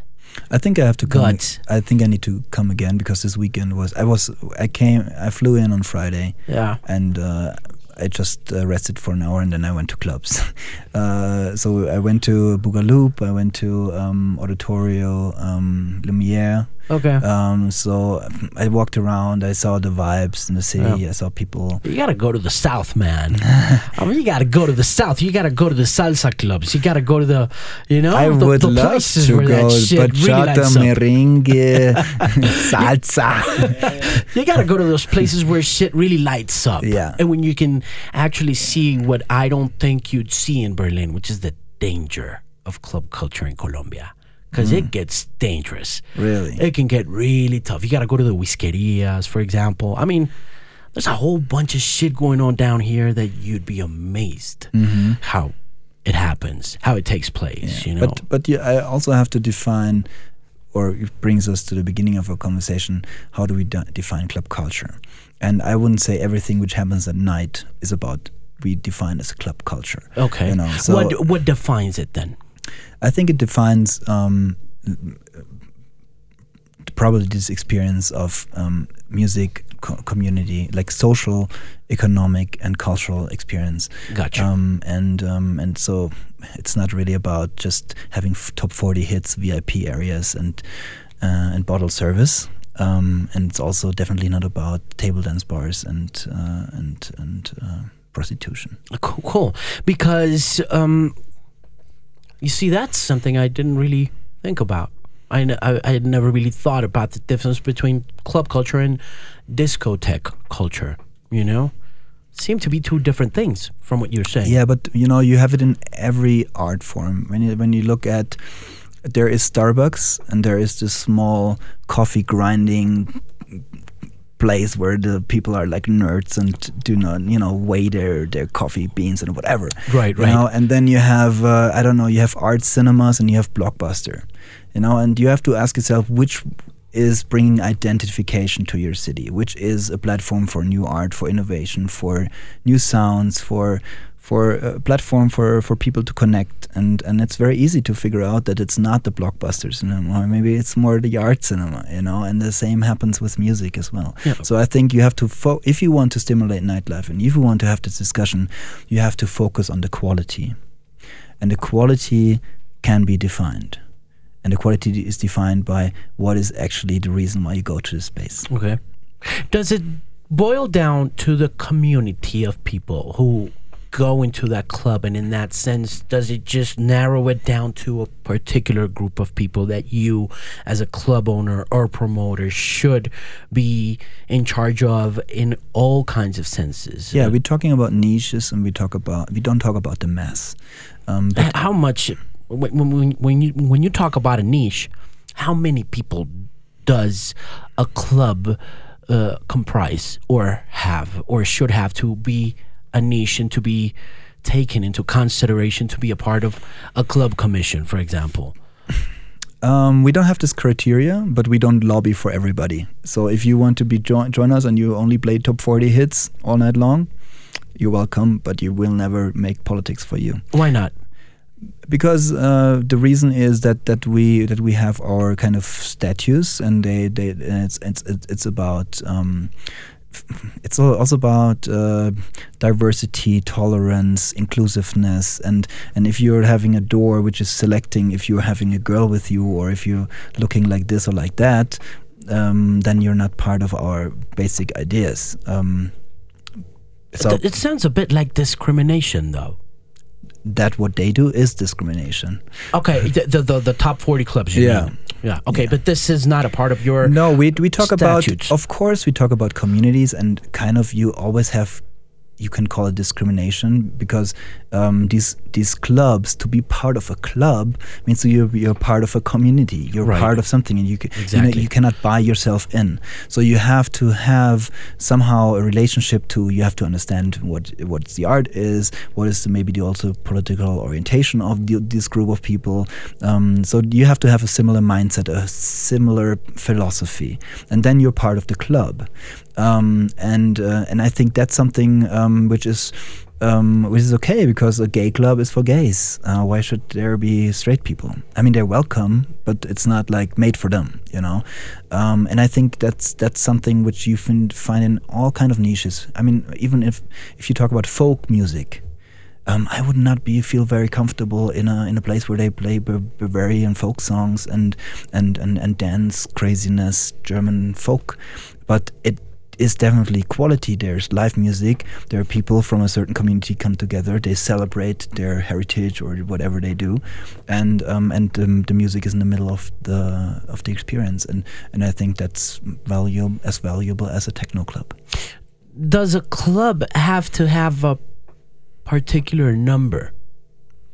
I think I have to come. Guts. I think I need to come again because this weekend was. I was. I came. I flew in on Friday, Yeah. and uh, I just uh, rested for an hour, and then I went to clubs. uh, so I went to Bugaloop. I went to um, Auditorio, um, Lumiere. Okay. Um, so I walked around. I saw the vibes in the city. Yeah. I saw people. you gotta go to the south, man. I mean, you gotta go to the south. You gotta go to the salsa clubs. You gotta go to the, you know, I the, would the love places to where go that shit really bachata, lights up. merengue, salsa. You gotta go to those places where shit really lights up. Yeah. And when you can actually see what I don't think you'd see in Berlin, which is the danger of club culture in Colombia. Because it mm. gets dangerous. Really? It can get really tough. You gotta go to the whiskerias, for example. I mean, there's a whole bunch of shit going on down here that you'd be amazed mm-hmm. how it happens, how it takes place, you know? But but you, I also have to define or it brings us to the beginning of our conversation. How do we de- define club culture? And I wouldn't say everything which happens at night is about we define as a club culture. Okay. You know, so what what defines it then? I think it defines um, probably this experience of um, music co- community, like social, economic, and cultural experience. Gotcha. Um, and um, and so it's not really about just having f- top forty hits, VIP areas, and uh, and bottle service. Um, and it's also definitely not about table dance bars and uh, and and uh, prostitution. Cool, cool. Because um, you see, that's something I didn't really think about. I, I had never really thought about the difference between club culture and discotheque culture. You know, seem to be two different things from what you're saying. Yeah, but you know, you have it in every art form. When you when you look at there is Starbucks and there is this small coffee grinding place where the people are like nerds and do not you know weigh their their coffee beans and whatever Right, you right. know and then you have uh, i don't know you have art cinemas and you have blockbuster you know and you have to ask yourself which is bringing identification to your city which is a platform for new art for innovation for new sounds for for a platform for, for people to connect. And, and it's very easy to figure out that it's not the blockbuster cinema. Maybe it's more the art cinema you know? And the same happens with music as well. Yeah. so I think you have to fo- if you want to stimulate nightlife and if you want to have this discussion you have to focus on the quality. And the quality can be defined. And the quality is defined by what is actually the reason why you go to the space. Okay. Does it boil down to the community of people who go into that club and in that sense does it just narrow it down to a particular group of people that you as a club owner or promoter should be in charge of in all kinds of senses? Yeah we're talking about niches and we talk about we don't talk about the mass. Um, how much when, when, when you when you talk about a niche how many people does a club uh, comprise or have or should have to be a niche and to be taken into consideration to be a part of a club commission for example Um, we don't have this criteria, but we don't lobby for everybody. So if you want to be join, join us and you only play top 40 hits all night long, you're welcome, but you will never make politics for you. why not Because uh, the reason is that, that we that we have our kind of statues, and they, they and it's it's it's about um, it's al- also about uh, diversity, tolerance, inclusiveness, and and if you're having a door which is selecting if you're having a girl with you or if you're looking like this or like that, um, then you're not part of our basic ideas. Um, so Th- it sounds a bit like discrimination though that what they do is discrimination. okay the the, the, the top 40 clubs you Yeah. mean. yeah okay but this is not a part of your No, we we talk statutes. about of course we talk about communities and kind of you always have you can call it discrimination because um, these these clubs to be part of a club means you're you're part of a community. You're Right. part of something and you ca- you, know, you cannot buy yourself in. So you have to have somehow a relationship to you have to understand what what the art is what is the, maybe the also political orientation of the, this group of people. Um, so you have to have a similar mindset a similar philosophy. And then you're part of the club. Um, and uh, and I think that's something um, which is um, which is okay because a gay club is for gays. Uh, why should there be straight people? I mean, they're welcome, but it's not like made for them, you know. Um, and I think that's that's something which you can find in all kind of niches. I mean, even if if you talk about folk music, um, I would not be feel very comfortable in a in a place where they play Bavarian folk songs and and and, and dance craziness German folk, but it is definitely quality. There's live music. There are people from a certain community come together. They celebrate their heritage or whatever they do, and um, and the music is in the middle of the of the experience. And and I think that's valuable as valuable as a techno club. does a club have to have a particular number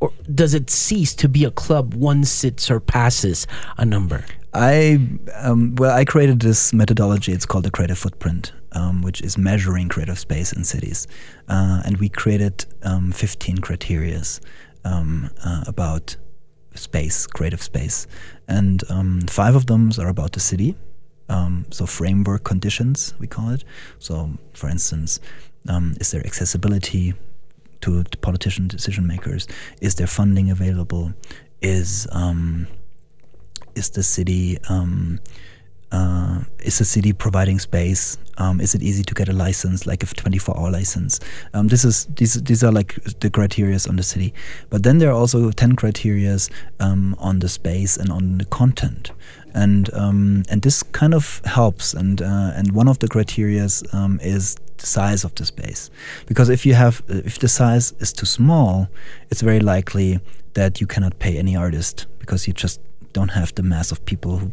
or does it cease to be a club once it surpasses a number I um, well, I created this methodology. It's called the creative footprint, um, which is measuring creative space in cities, uh, and we created um, 15 criterias um, uh, about space, creative space, and um, five of them are about the city. Um, so framework conditions we call it. So, for instance, is there accessibility to, to politician decision makers? Is there funding available? Is um, is the city um, uh, is the city providing space? Um, is it easy to get a license, like a 24-hour license? Um, this is these these are like the criterias on the city, but then there are also 10 criterias um, on the space and on the content, and um, and this kind of helps. And uh, and one of the criterias um, is the size of the space, because if you have if the size is too small, it's very likely that you cannot pay any artist because you just don't have the mass of people who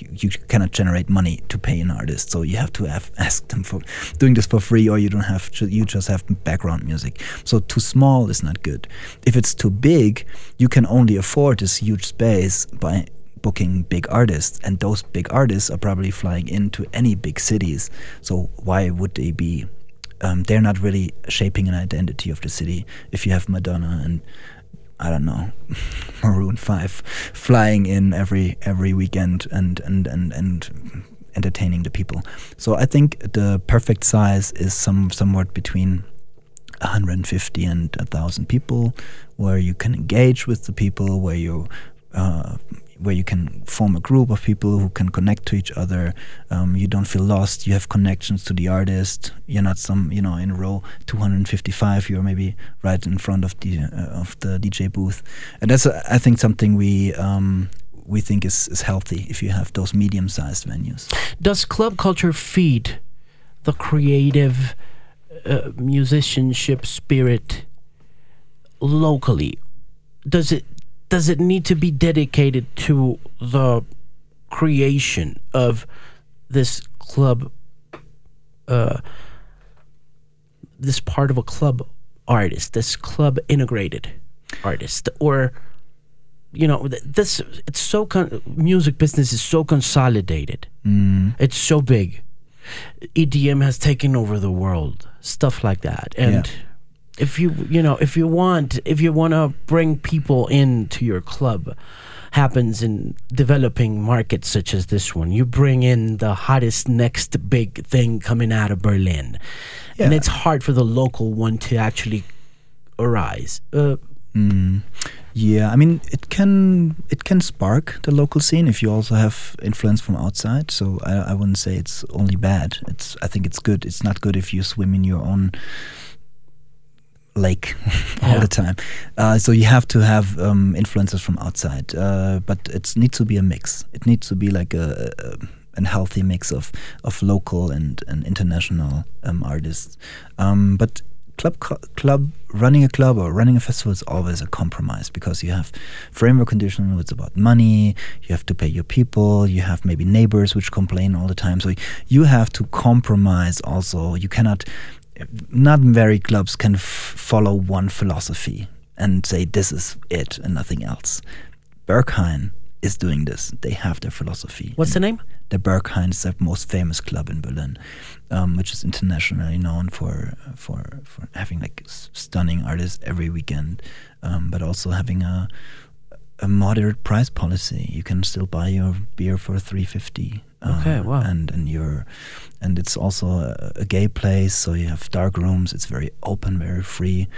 you, you cannot generate money to pay an artist, so you have to have ask them for doing this for free, or you don't have you just have background music. So too small is not good. If it's too big, you can only afford this huge space by booking big artists, and those big artists are probably flying into any big cities. So why would they be? Um, they're not really shaping an identity of the city. If you have Madonna and I don't know, Maroon Five, flying in every every weekend and and and and entertaining the people. So I think the perfect size is some somewhat between 150 and 1,000 people, where you can engage with the people, where you uh, where you can form a group of people who can connect to each other. Um, you don't feel lost. You have connections to the artist. You're not some, you know, in row 255. You're maybe right in front of the uh, of the DJ booth, and that's uh, I think something we. Um, we think is, is healthy if you have those medium sized venues. Does club culture feed the creative uh, musicianship spirit locally? Does it does it need to be dedicated to the creation of this club uh, this part of a club artist this club integrated artist? Or you know this it's so con- music business is so consolidated. Mm. it's so big. Edm has taken over the world stuff like that. And yeah if you you know if you want if you want to bring people into your club happens in developing markets such as this one. You bring in the hottest next big thing coming out of berlin. Yeah. and it's hard for the local one to actually arise. Uh, mm. yeah i mean it can it can spark the local scene if you also have influence from outside. So i, I wouldn't say it's only bad. It's i think it's good. It's not good if you swim in your own lake all yeah. the time. Uh, so you have to have um, influences from outside, uh, but it needs to be a mix. It needs to be like a, a, a healthy mix of of local and and international um, artists. Um, but club club running a club or running a festival is always a compromise because you have framework conditions it's about money you have to pay your people you have maybe neighbors which complain all the time so you have to compromise also you cannot not very clubs can f- follow one philosophy and say this is it and nothing else. Berghain is doing this. They have their philosophy. What's the name? The Berghain is the most famous club in Berlin, um, which is internationally known for for for having like stunning artists every weekend, um, but also having a a moderate price policy. You can still buy your beer for three fifty. Okay, uh, wow. And and you're and it's also a, a, gay place, so you have dark rooms. It's very open, very free,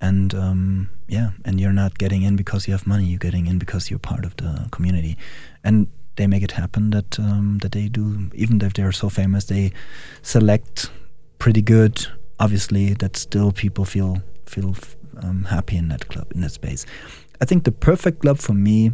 and um, yeah, and you're not getting in because you have money. You're getting in because you're part of the community, and they make it happen that um, that they do. Even if they're so famous, they select pretty good. Obviously, that still people feel feel um, happy in that club in that space. I think the perfect club for me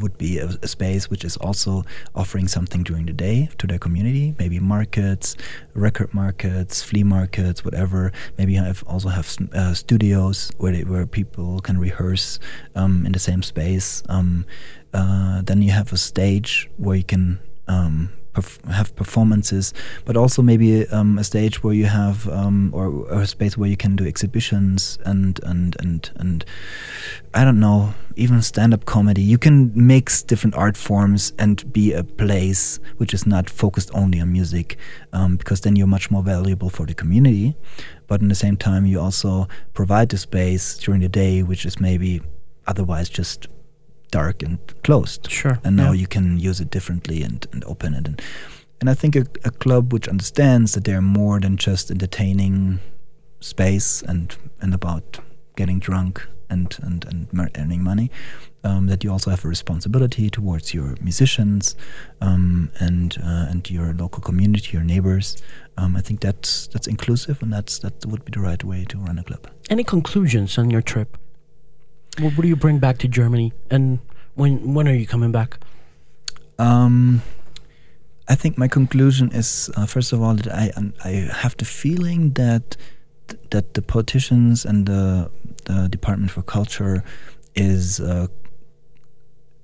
would be a, a, space which is also offering something during the day to their community, maybe markets, record markets, flea markets, whatever. Maybe have also have uh, studios where they, where people can rehearse um, in the same space. Um, uh, then you have a stage where you can um, perf- have performances, but also maybe um, a stage where you have um, or, or, a space where you can do exhibitions and and and and I don't know, even stand-up comedy. You can mix different art forms and be a place which is not focused only on music, um, because then you're much more valuable for the community. But in the same time, you also provide the space during the day, which is maybe otherwise just dark and closed. Sure. And now yeah. you can use it differently and, and open it. And, and I think a, a club which understands that they're more than just entertaining space and, and about getting drunk and, and, and earning money, um, that you also have a responsibility towards your musicians um, and uh, and your local community, your neighbors. Um, I think that's that's inclusive, and that's that would be the right way to run a club. Any conclusions on your trip? What, what do you bring back to Germany, and when when are you coming back? Um, I think my conclusion is uh, first of all that I I have the feeling that that the politicians and the, the Department for Culture is uh,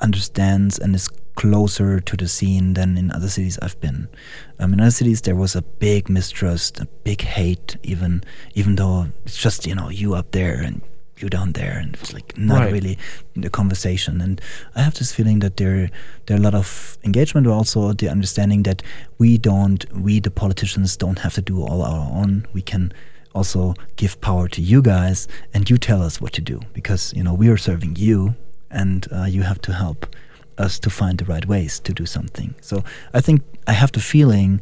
understands and is closer to the scene than in other cities I've been. Um, in other cities, there was a big mistrust, a big hate, even even though it's just you know you up there and you down there, and it's like not right. really the conversation. And I have this feeling that there there are a lot of engagement, but also the understanding that we don't, we the politicians don't have to do all our own. We can also give power to you guys, and you tell us what to do because you know we are serving you and uh, you have to help us to find the right ways to do something. So I think I have the feeling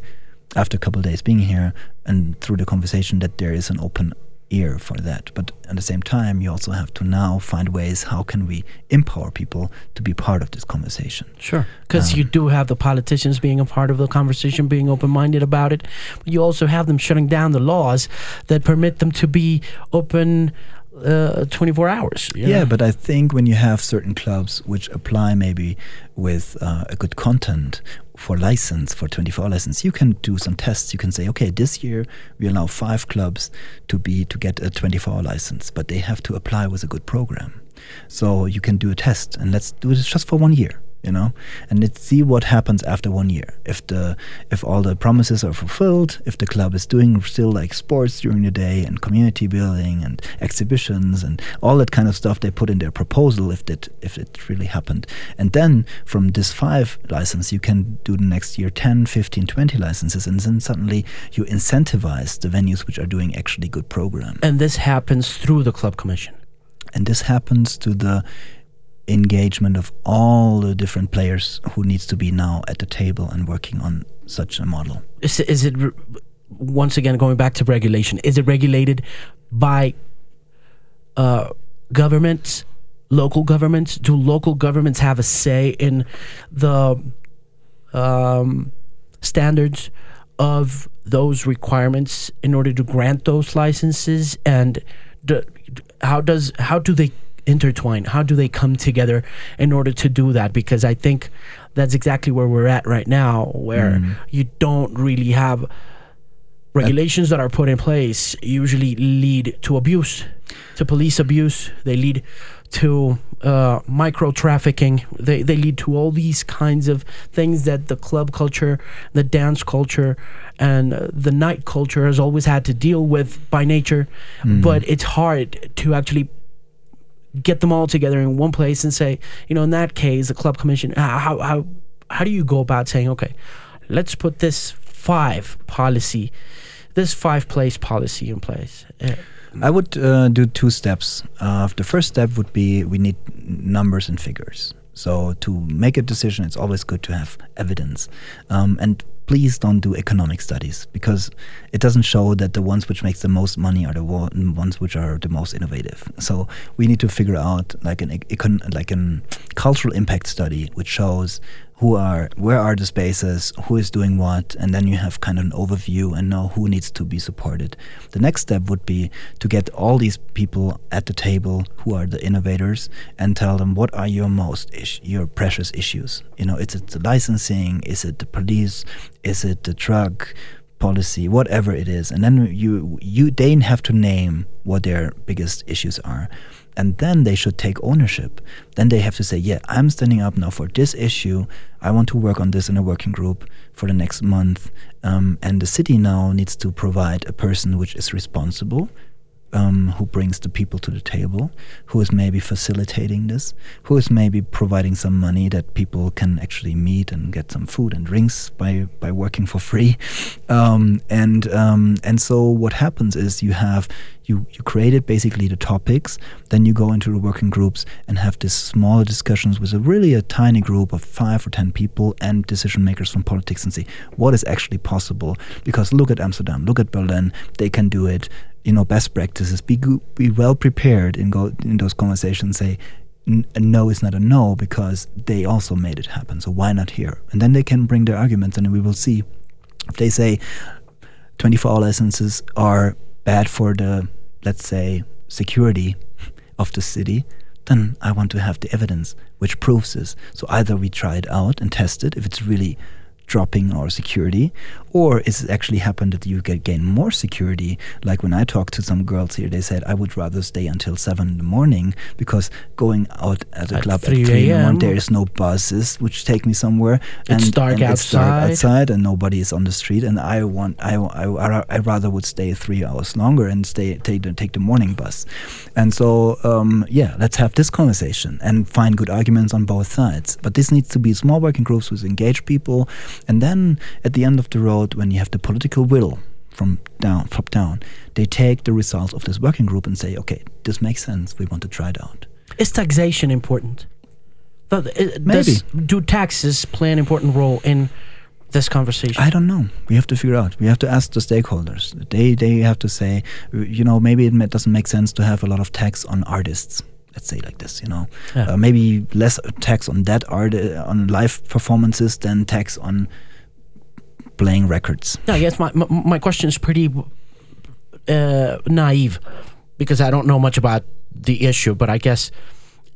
after a couple of days being here and through the conversation that there is an open ear for that. But at the same time, you also have to now find ways how can we empower people to be part of this conversation. Sure, because Um, you do have the politicians being a part of the conversation, being open-minded about it. But you also have them shutting down the laws that permit them to be open uh, 24 hours. you Yeah, but I think when you have certain clubs which apply maybe with uh, a good content for license, for 24 license, you can do some tests. You can say, okay, this year we allow five clubs to be to get a 24 license, but they have to apply with a good program. So you can do a test, and let's do it just for one year you know? And let's see what happens after one year. If the if all the promises are fulfilled if the club is doing still like sports during the day and community building and exhibitions and all that kind of stuff they put in their proposal if that if it really happened. And then from this five license you can do the next year 10 15 20 licenses and then suddenly you incentivize the venues which are doing actually good program. And this happens through the club commission. and this happens to the engagement of all the different players who needs to be now at the table and working on such a model. Is, is it once again going back to regulation? Is it regulated by uh, governments, local governments? Do local governments have a say in the um, standards of those requirements in order to grant those licenses? And do, how does how do they intertwine? How do they come together in order to do that? Because I think that's exactly where we're at right now, where you don't really have regulations that are put in place usually lead to abuse, to police abuse. They lead to uh, micro trafficking. They they lead to all these kinds of things that the club culture, the dance culture, and uh, the night culture has always had to deal with by nature. But it's hard to actually get them all together in one place and say, you know, in that case, the club commission, how how how, how do you go about saying, okay, let's put this five policy, this five place policy in place. Uh, I would uh, do two steps. Uh, the first step would be we need numbers and figures. So to make a decision, it's always good to have evidence. Um, and please don't do economic studies because it doesn't show that the ones which makes the most money are the ones which are the most innovative. So we need to figure out like an econ- like an cultural impact study which shows who are where are the spaces who is doing what and then you have kind of an overview and know who needs to be supported. The next step would be to get all these people at the table who are the innovators and tell them what are your most your precious issues? You know is it the licensing? Is it the police? Is it the drug policy? Whatever it is. And then you you they have to name what their biggest issues are and then they should take ownership. Then they have to say, yeah, I'm standing up now for this issue. I want to work on this in a working group for the next month. Um, and the city now needs to provide a person which is responsible um, who brings the people to the table, who is maybe facilitating this, who is maybe providing some money that people can actually meet and get some food and drinks by by working for free, um, and um, and so what happens is you have you you created basically the topics, then you go into the working groups and have these smaller discussions with a really a tiny group of five or ten people and decision makers from politics and see what is actually possible. Because look at Amsterdam, look at Berlin, they can do it you know best practices. Be be well prepared in go in those conversations say a no is not a no because they also made it happen so why not here? And then they can bring their arguments and we will see. If they say 24 hour licenses are bad for the let's say security of the city then I want to have the evidence which proves this. So either we try it out and test it if it's really dropping our security, or is it actually happened that you get gain more security? Like when I talked to some girls here, they said I would rather stay until seven in the morning because going out at a At club 3 at three in the morning, there is no buses which take me somewhere. It's and, dark and It's dark outside. outside, and nobody is on the street. And I want, I, I, I rather would stay three hours longer and stay take the take the morning bus. And so, um, yeah, let's have this conversation and find good arguments on both sides. But this needs to be small working groups with engaged people. And then at the end of the road, when you have the political will from down, top down, they take the results of this working group and say, okay, this makes sense. We want to try it out. Is taxation important? Uh, Maybe. does- do taxes play an important role in this conversation? I don't know. We have to figure out. We have to ask the stakeholders. They they have to say, you know, maybe it doesn't make sense to have a lot of tax on artists. Let's say like this, you know, Yeah. uh, maybe less tax on that art uh, on live performances than tax on playing records. I guess my, my my question is pretty uh, naive because I don't know much about the issue, but I guess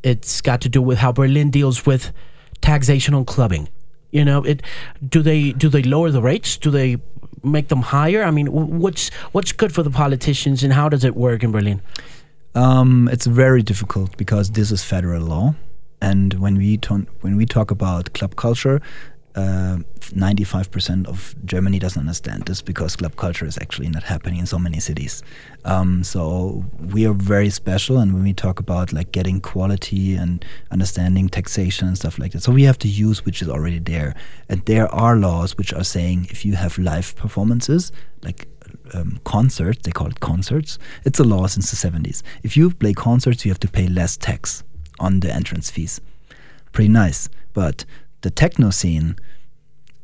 it's got to do with how Berlin deals with taxation on clubbing. You know, it do they do they lower the rates? Do they make them higher? I mean, what's what's good for the politicians, and how does it work in Berlin? Um, it's very difficult because this is federal law, and when we ton- when we talk about club culture, ninety-five percent of Germany doesn't understand this because club culture is actually not happening in so many cities. Um, so we are very special, and when we talk about like getting quality and understanding taxation and stuff like that, so we have to use which is already there, and there are laws which are saying if you have live performances like um, concerts, they call it concerts. It's a law since the 70s. If you play concerts, you have to pay less tax on the entrance fees. Pretty nice. But the techno scene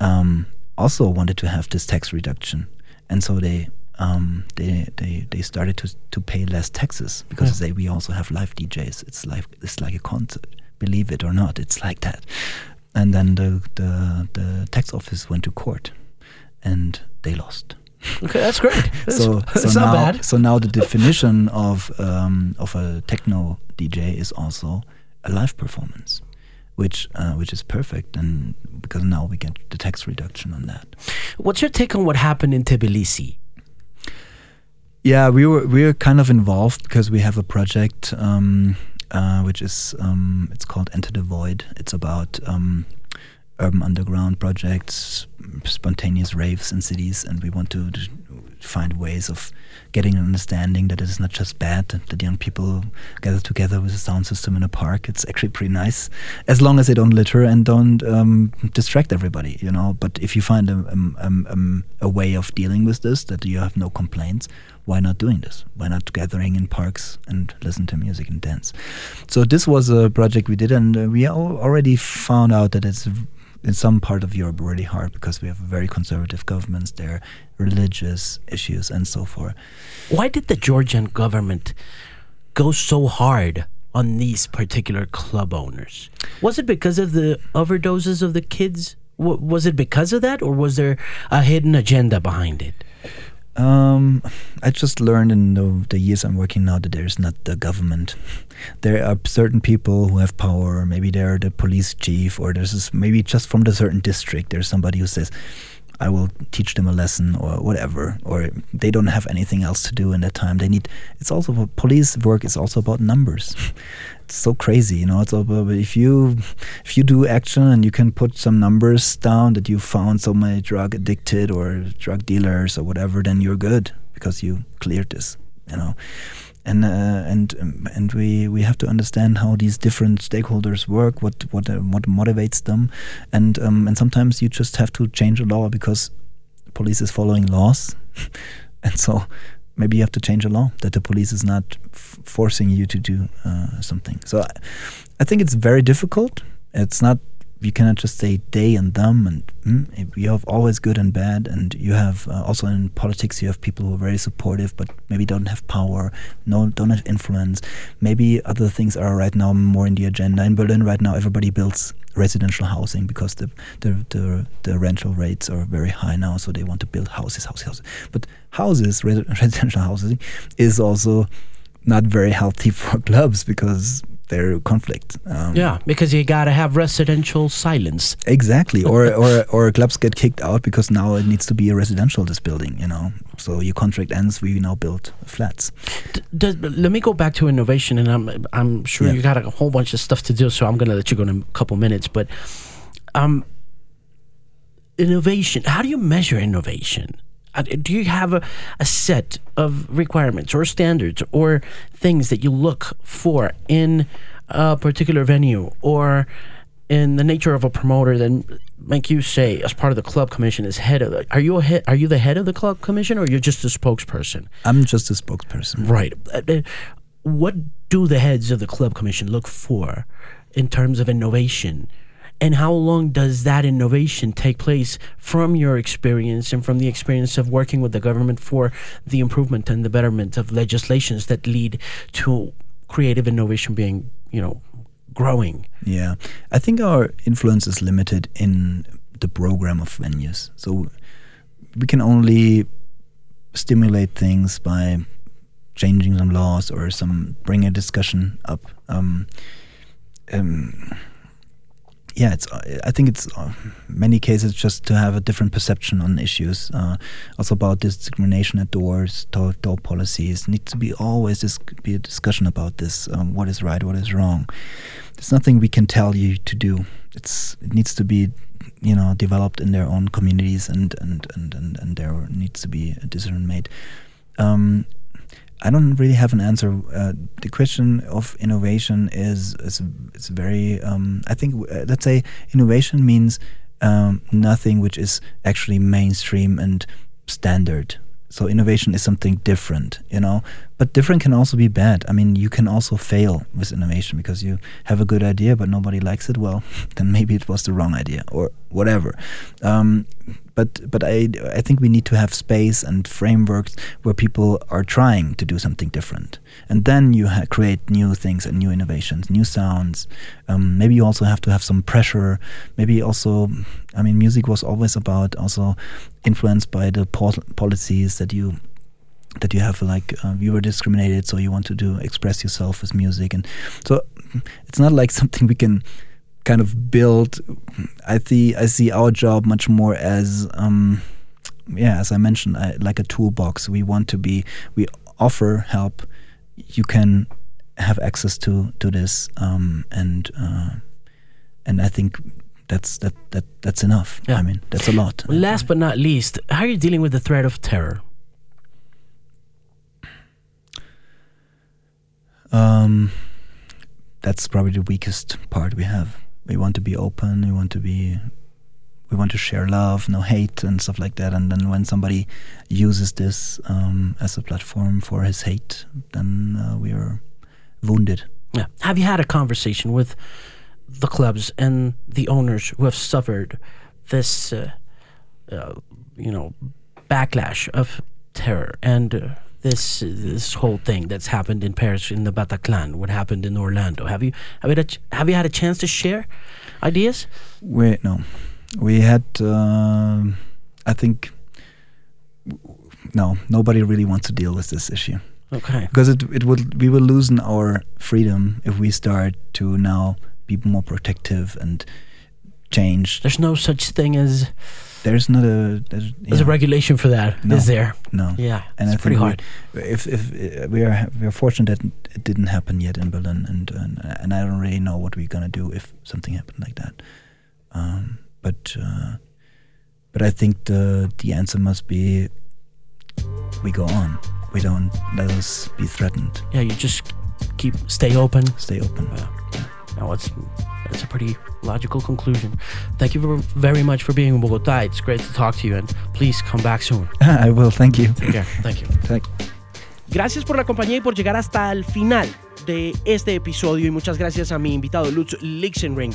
um, also wanted to have this tax reduction, and so they um, they, they they started to to pay less taxes because they we also have live DJs. It's like it's like a concert. Believe it or not, it's like that. And then the the the tax office went to court, and they lost Okay, that's great. That's, so so now bad. so now the definition of um, of a techno DJ is also a live performance, which uh, which is perfect, and because now we get the tax reduction on that. What's your take on what happened in Tbilisi? Yeah, we were we are kind of involved because we have a project um, uh, which is um, it's called Enter the Void. It's about um, urban underground projects, spontaneous raves in cities, and we want to find ways of getting an understanding that it is not just bad that young people gather together with a sound system in a park. It's actually pretty nice, as long as they don't litter and don't um, distract everybody, you know. But if you find a, um, um, um, a way of dealing with this that you have no complaints, why not doing this? Why not gathering in parks and listen to music and dance? So this was a project we did, and uh, we al- already found out that it's in some part of Europe really hard because we have very conservative governments there, religious issues, and so forth. Why did the Georgian government go so hard on these particular club owners? Was it because of the overdoses of the kids? W- was it because of that, or was there a hidden agenda behind it? Um, I just learned in the, the years I'm working now that there's not the government. There are certain people who have power. Maybe they're the police chief, or there's this, maybe just from the certain district. There's somebody who says, "I will teach them a lesson," or whatever. Or they don't have anything else to do in that time. They need. It's also police work is also about numbers. It's so crazy, you know. It's about if you if you do action and you can put some numbers down that you found so many drug addicted or drug dealers or whatever, then you're good because you cleared this you know and uh, and um, and we we have to understand how these different stakeholders work, what what uh, what motivates them, and um, and sometimes you just have to change a law because police is following laws, and so maybe you have to change a law that the police is not forcing you to do uh, something. So I, I think it's very difficult. It's not you cannot just say they and them and mm, you have always good and bad and you have uh, also in politics you have people who are very supportive but maybe don't have power no don't have influence. Maybe other things are right now more in the agenda. In berlin right now everybody builds residential housing because the the, the, the rental rates are very high now so they want to build houses houses houses. But houses residential housing is also not very healthy for clubs because their conflict. Um, yeah, because you got to have residential silence. Exactly, or or or clubs get kicked out because now it needs to be a residential this building. You know, so your contract ends. We now build flats. D let me go back to innovation, and I'm I'm sure yeah. you got a whole bunch of stuff to do. So I'm gonna let you go in a couple minutes, but um, innovation. How do you measure innovation? Uh, do you have a, a set of requirements or standards or things that you look for in a particular venue or in the nature of a promoter then make you say as part of the club commission as head of the, are you a head, are you the head of the club commission or you're just a spokesperson? I'm just a spokesperson. Right. Uh, uh, what do the heads of the club commission look for in terms of innovation and how long does that innovation take place from your experience and from the experience of working with the government for the improvement and the betterment of legislations that lead to creative innovation being, you know, growing? Yeah. I think our influence is limited in the program of venues. So we can only stimulate things by changing some laws or some bring a discussion up. Um, um, yeah, it's. I think it's uh, many cases just to have a different perception on issues. Uh, also about discrimination at doors, door, door policies. Needs to be always this be a discussion about this. Um, what is right? What is wrong? There's nothing we can tell you to do. It's it needs to be, you know, developed in their own communities, and and and and, and there needs to be a decision made. Um, I don't really have an answer. Uh, the question of innovation is is, is very. Um, I think uh, let's say innovation means um, nothing which is actually mainstream and standard. So innovation is something different, you know. But different can also be bad. I mean, you can also fail with innovation because you have a good idea but nobody likes it. Well, then maybe it was the wrong idea or whatever. Um, but but I I think we need to have space and frameworks where people are trying to do something different, and then you create new things and new innovations, new sounds. Um, maybe you also have to have some pressure. Maybe also, I mean, music was always about also influenced by the pol- policies that you that you have like uh, you were discriminated so you want to do express yourself with music and so it's not like something we can kind of build. I see I see our job much more as um, yeah, as I mentioned, I, like a toolbox. We want to be we offer help. You can have access to to this, um, and uh, and I think that's that that that's enough. Yeah. I mean, that's a lot. Last but not least, how are you dealing with the threat of terror? Um, that's probably the weakest part we have. We want to be open we want to be we want to share love no hate and stuff like that. And then when somebody uses this um, as a platform for his hate then uh, we are wounded. Yeah. Have you had a conversation with the clubs and the owners who have suffered this uh, uh, you know backlash of terror and uh, this this whole thing that's happened in Paris in the Bataclan, what happened in Orlando. Have you have you had a, have you had a chance to share ideas? We no, we had. Uh, I think no, nobody really wants to deal with this issue. Okay. Because it it would we will loosen our freedom if we start to now be more protective and change. There's no such thing as there's not a there's, there's a regulation for that. No, is there? No. Yeah, and it's pretty hard. We, if if uh, we are we are fortunate that it didn't happen yet in Berlin, and and, and I don't really know what we're gonna do if something happened like that. Um, but uh, but I think the the answer must be we go on. we don't let us be threatened. Yeah, you just keep stay open. Stay open. Yeah. Now it's that's a pretty logical conclusion. Thank you very much for being in Bogotá. It's great to talk to you, and please come back soon. I will. Thank you. Take care. Thank you. Thank you. Gracias por la compañía y por llegar hasta el final de este episodio y muchas gracias a mi invitado Lutz Leichsenring.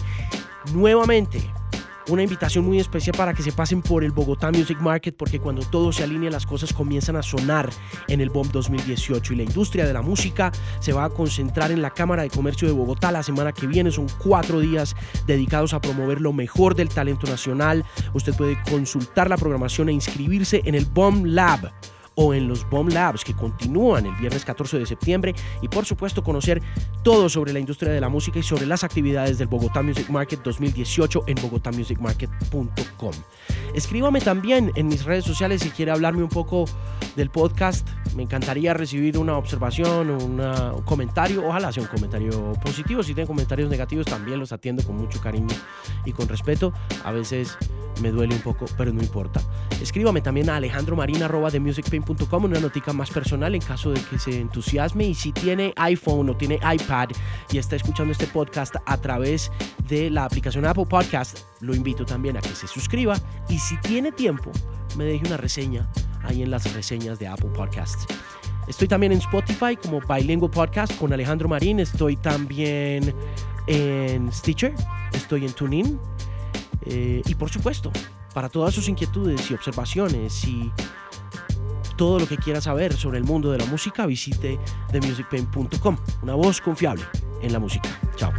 Nuevamente, una invitación muy especial para que se pasen por el Bogotá Music Market porque cuando todo se alinea las cosas comienzan a sonar en el BOM 2018 y la industria de la música se va a concentrar en la Cámara de Comercio de Bogotá la semana que viene. Son cuatro días dedicados a promover lo mejor del talento nacional. Usted puede consultar la programación e inscribirse en el BOM Lab o en los Bomb Labs que continúan el viernes 14 de septiembre y por supuesto conocer todo sobre la industria de la música y sobre las actividades del Bogotá Music Market 2018 en bogotamusicmarket.com. Escríbame también en mis redes sociales si quiere hablarme un poco del podcast. Me encantaría recibir una observación, un comentario, ojalá sea un comentario positivo. Si tienen comentarios negativos también los atiendo con mucho cariño y con respeto. A veces me duele un poco, pero no importa. Escríbame también a alejandromarina.com una notica más personal en caso de que se entusiasme y si tiene iPhone o tiene iPad y está escuchando este podcast a través de la aplicación Apple Podcast, lo invito también a que se suscriba y si tiene tiempo, me deje una reseña ahí en las reseñas de Apple Podcasts. Estoy también en Spotify como Bilingual Podcast con Alejandro Marín. Estoy también en Stitcher. Estoy en TuneIn. Eh, y por supuesto, para todas sus inquietudes y observaciones y todo lo que quiera saber sobre el mundo de la música, visite themusicpain.com, una voz confiable en la música. Chao.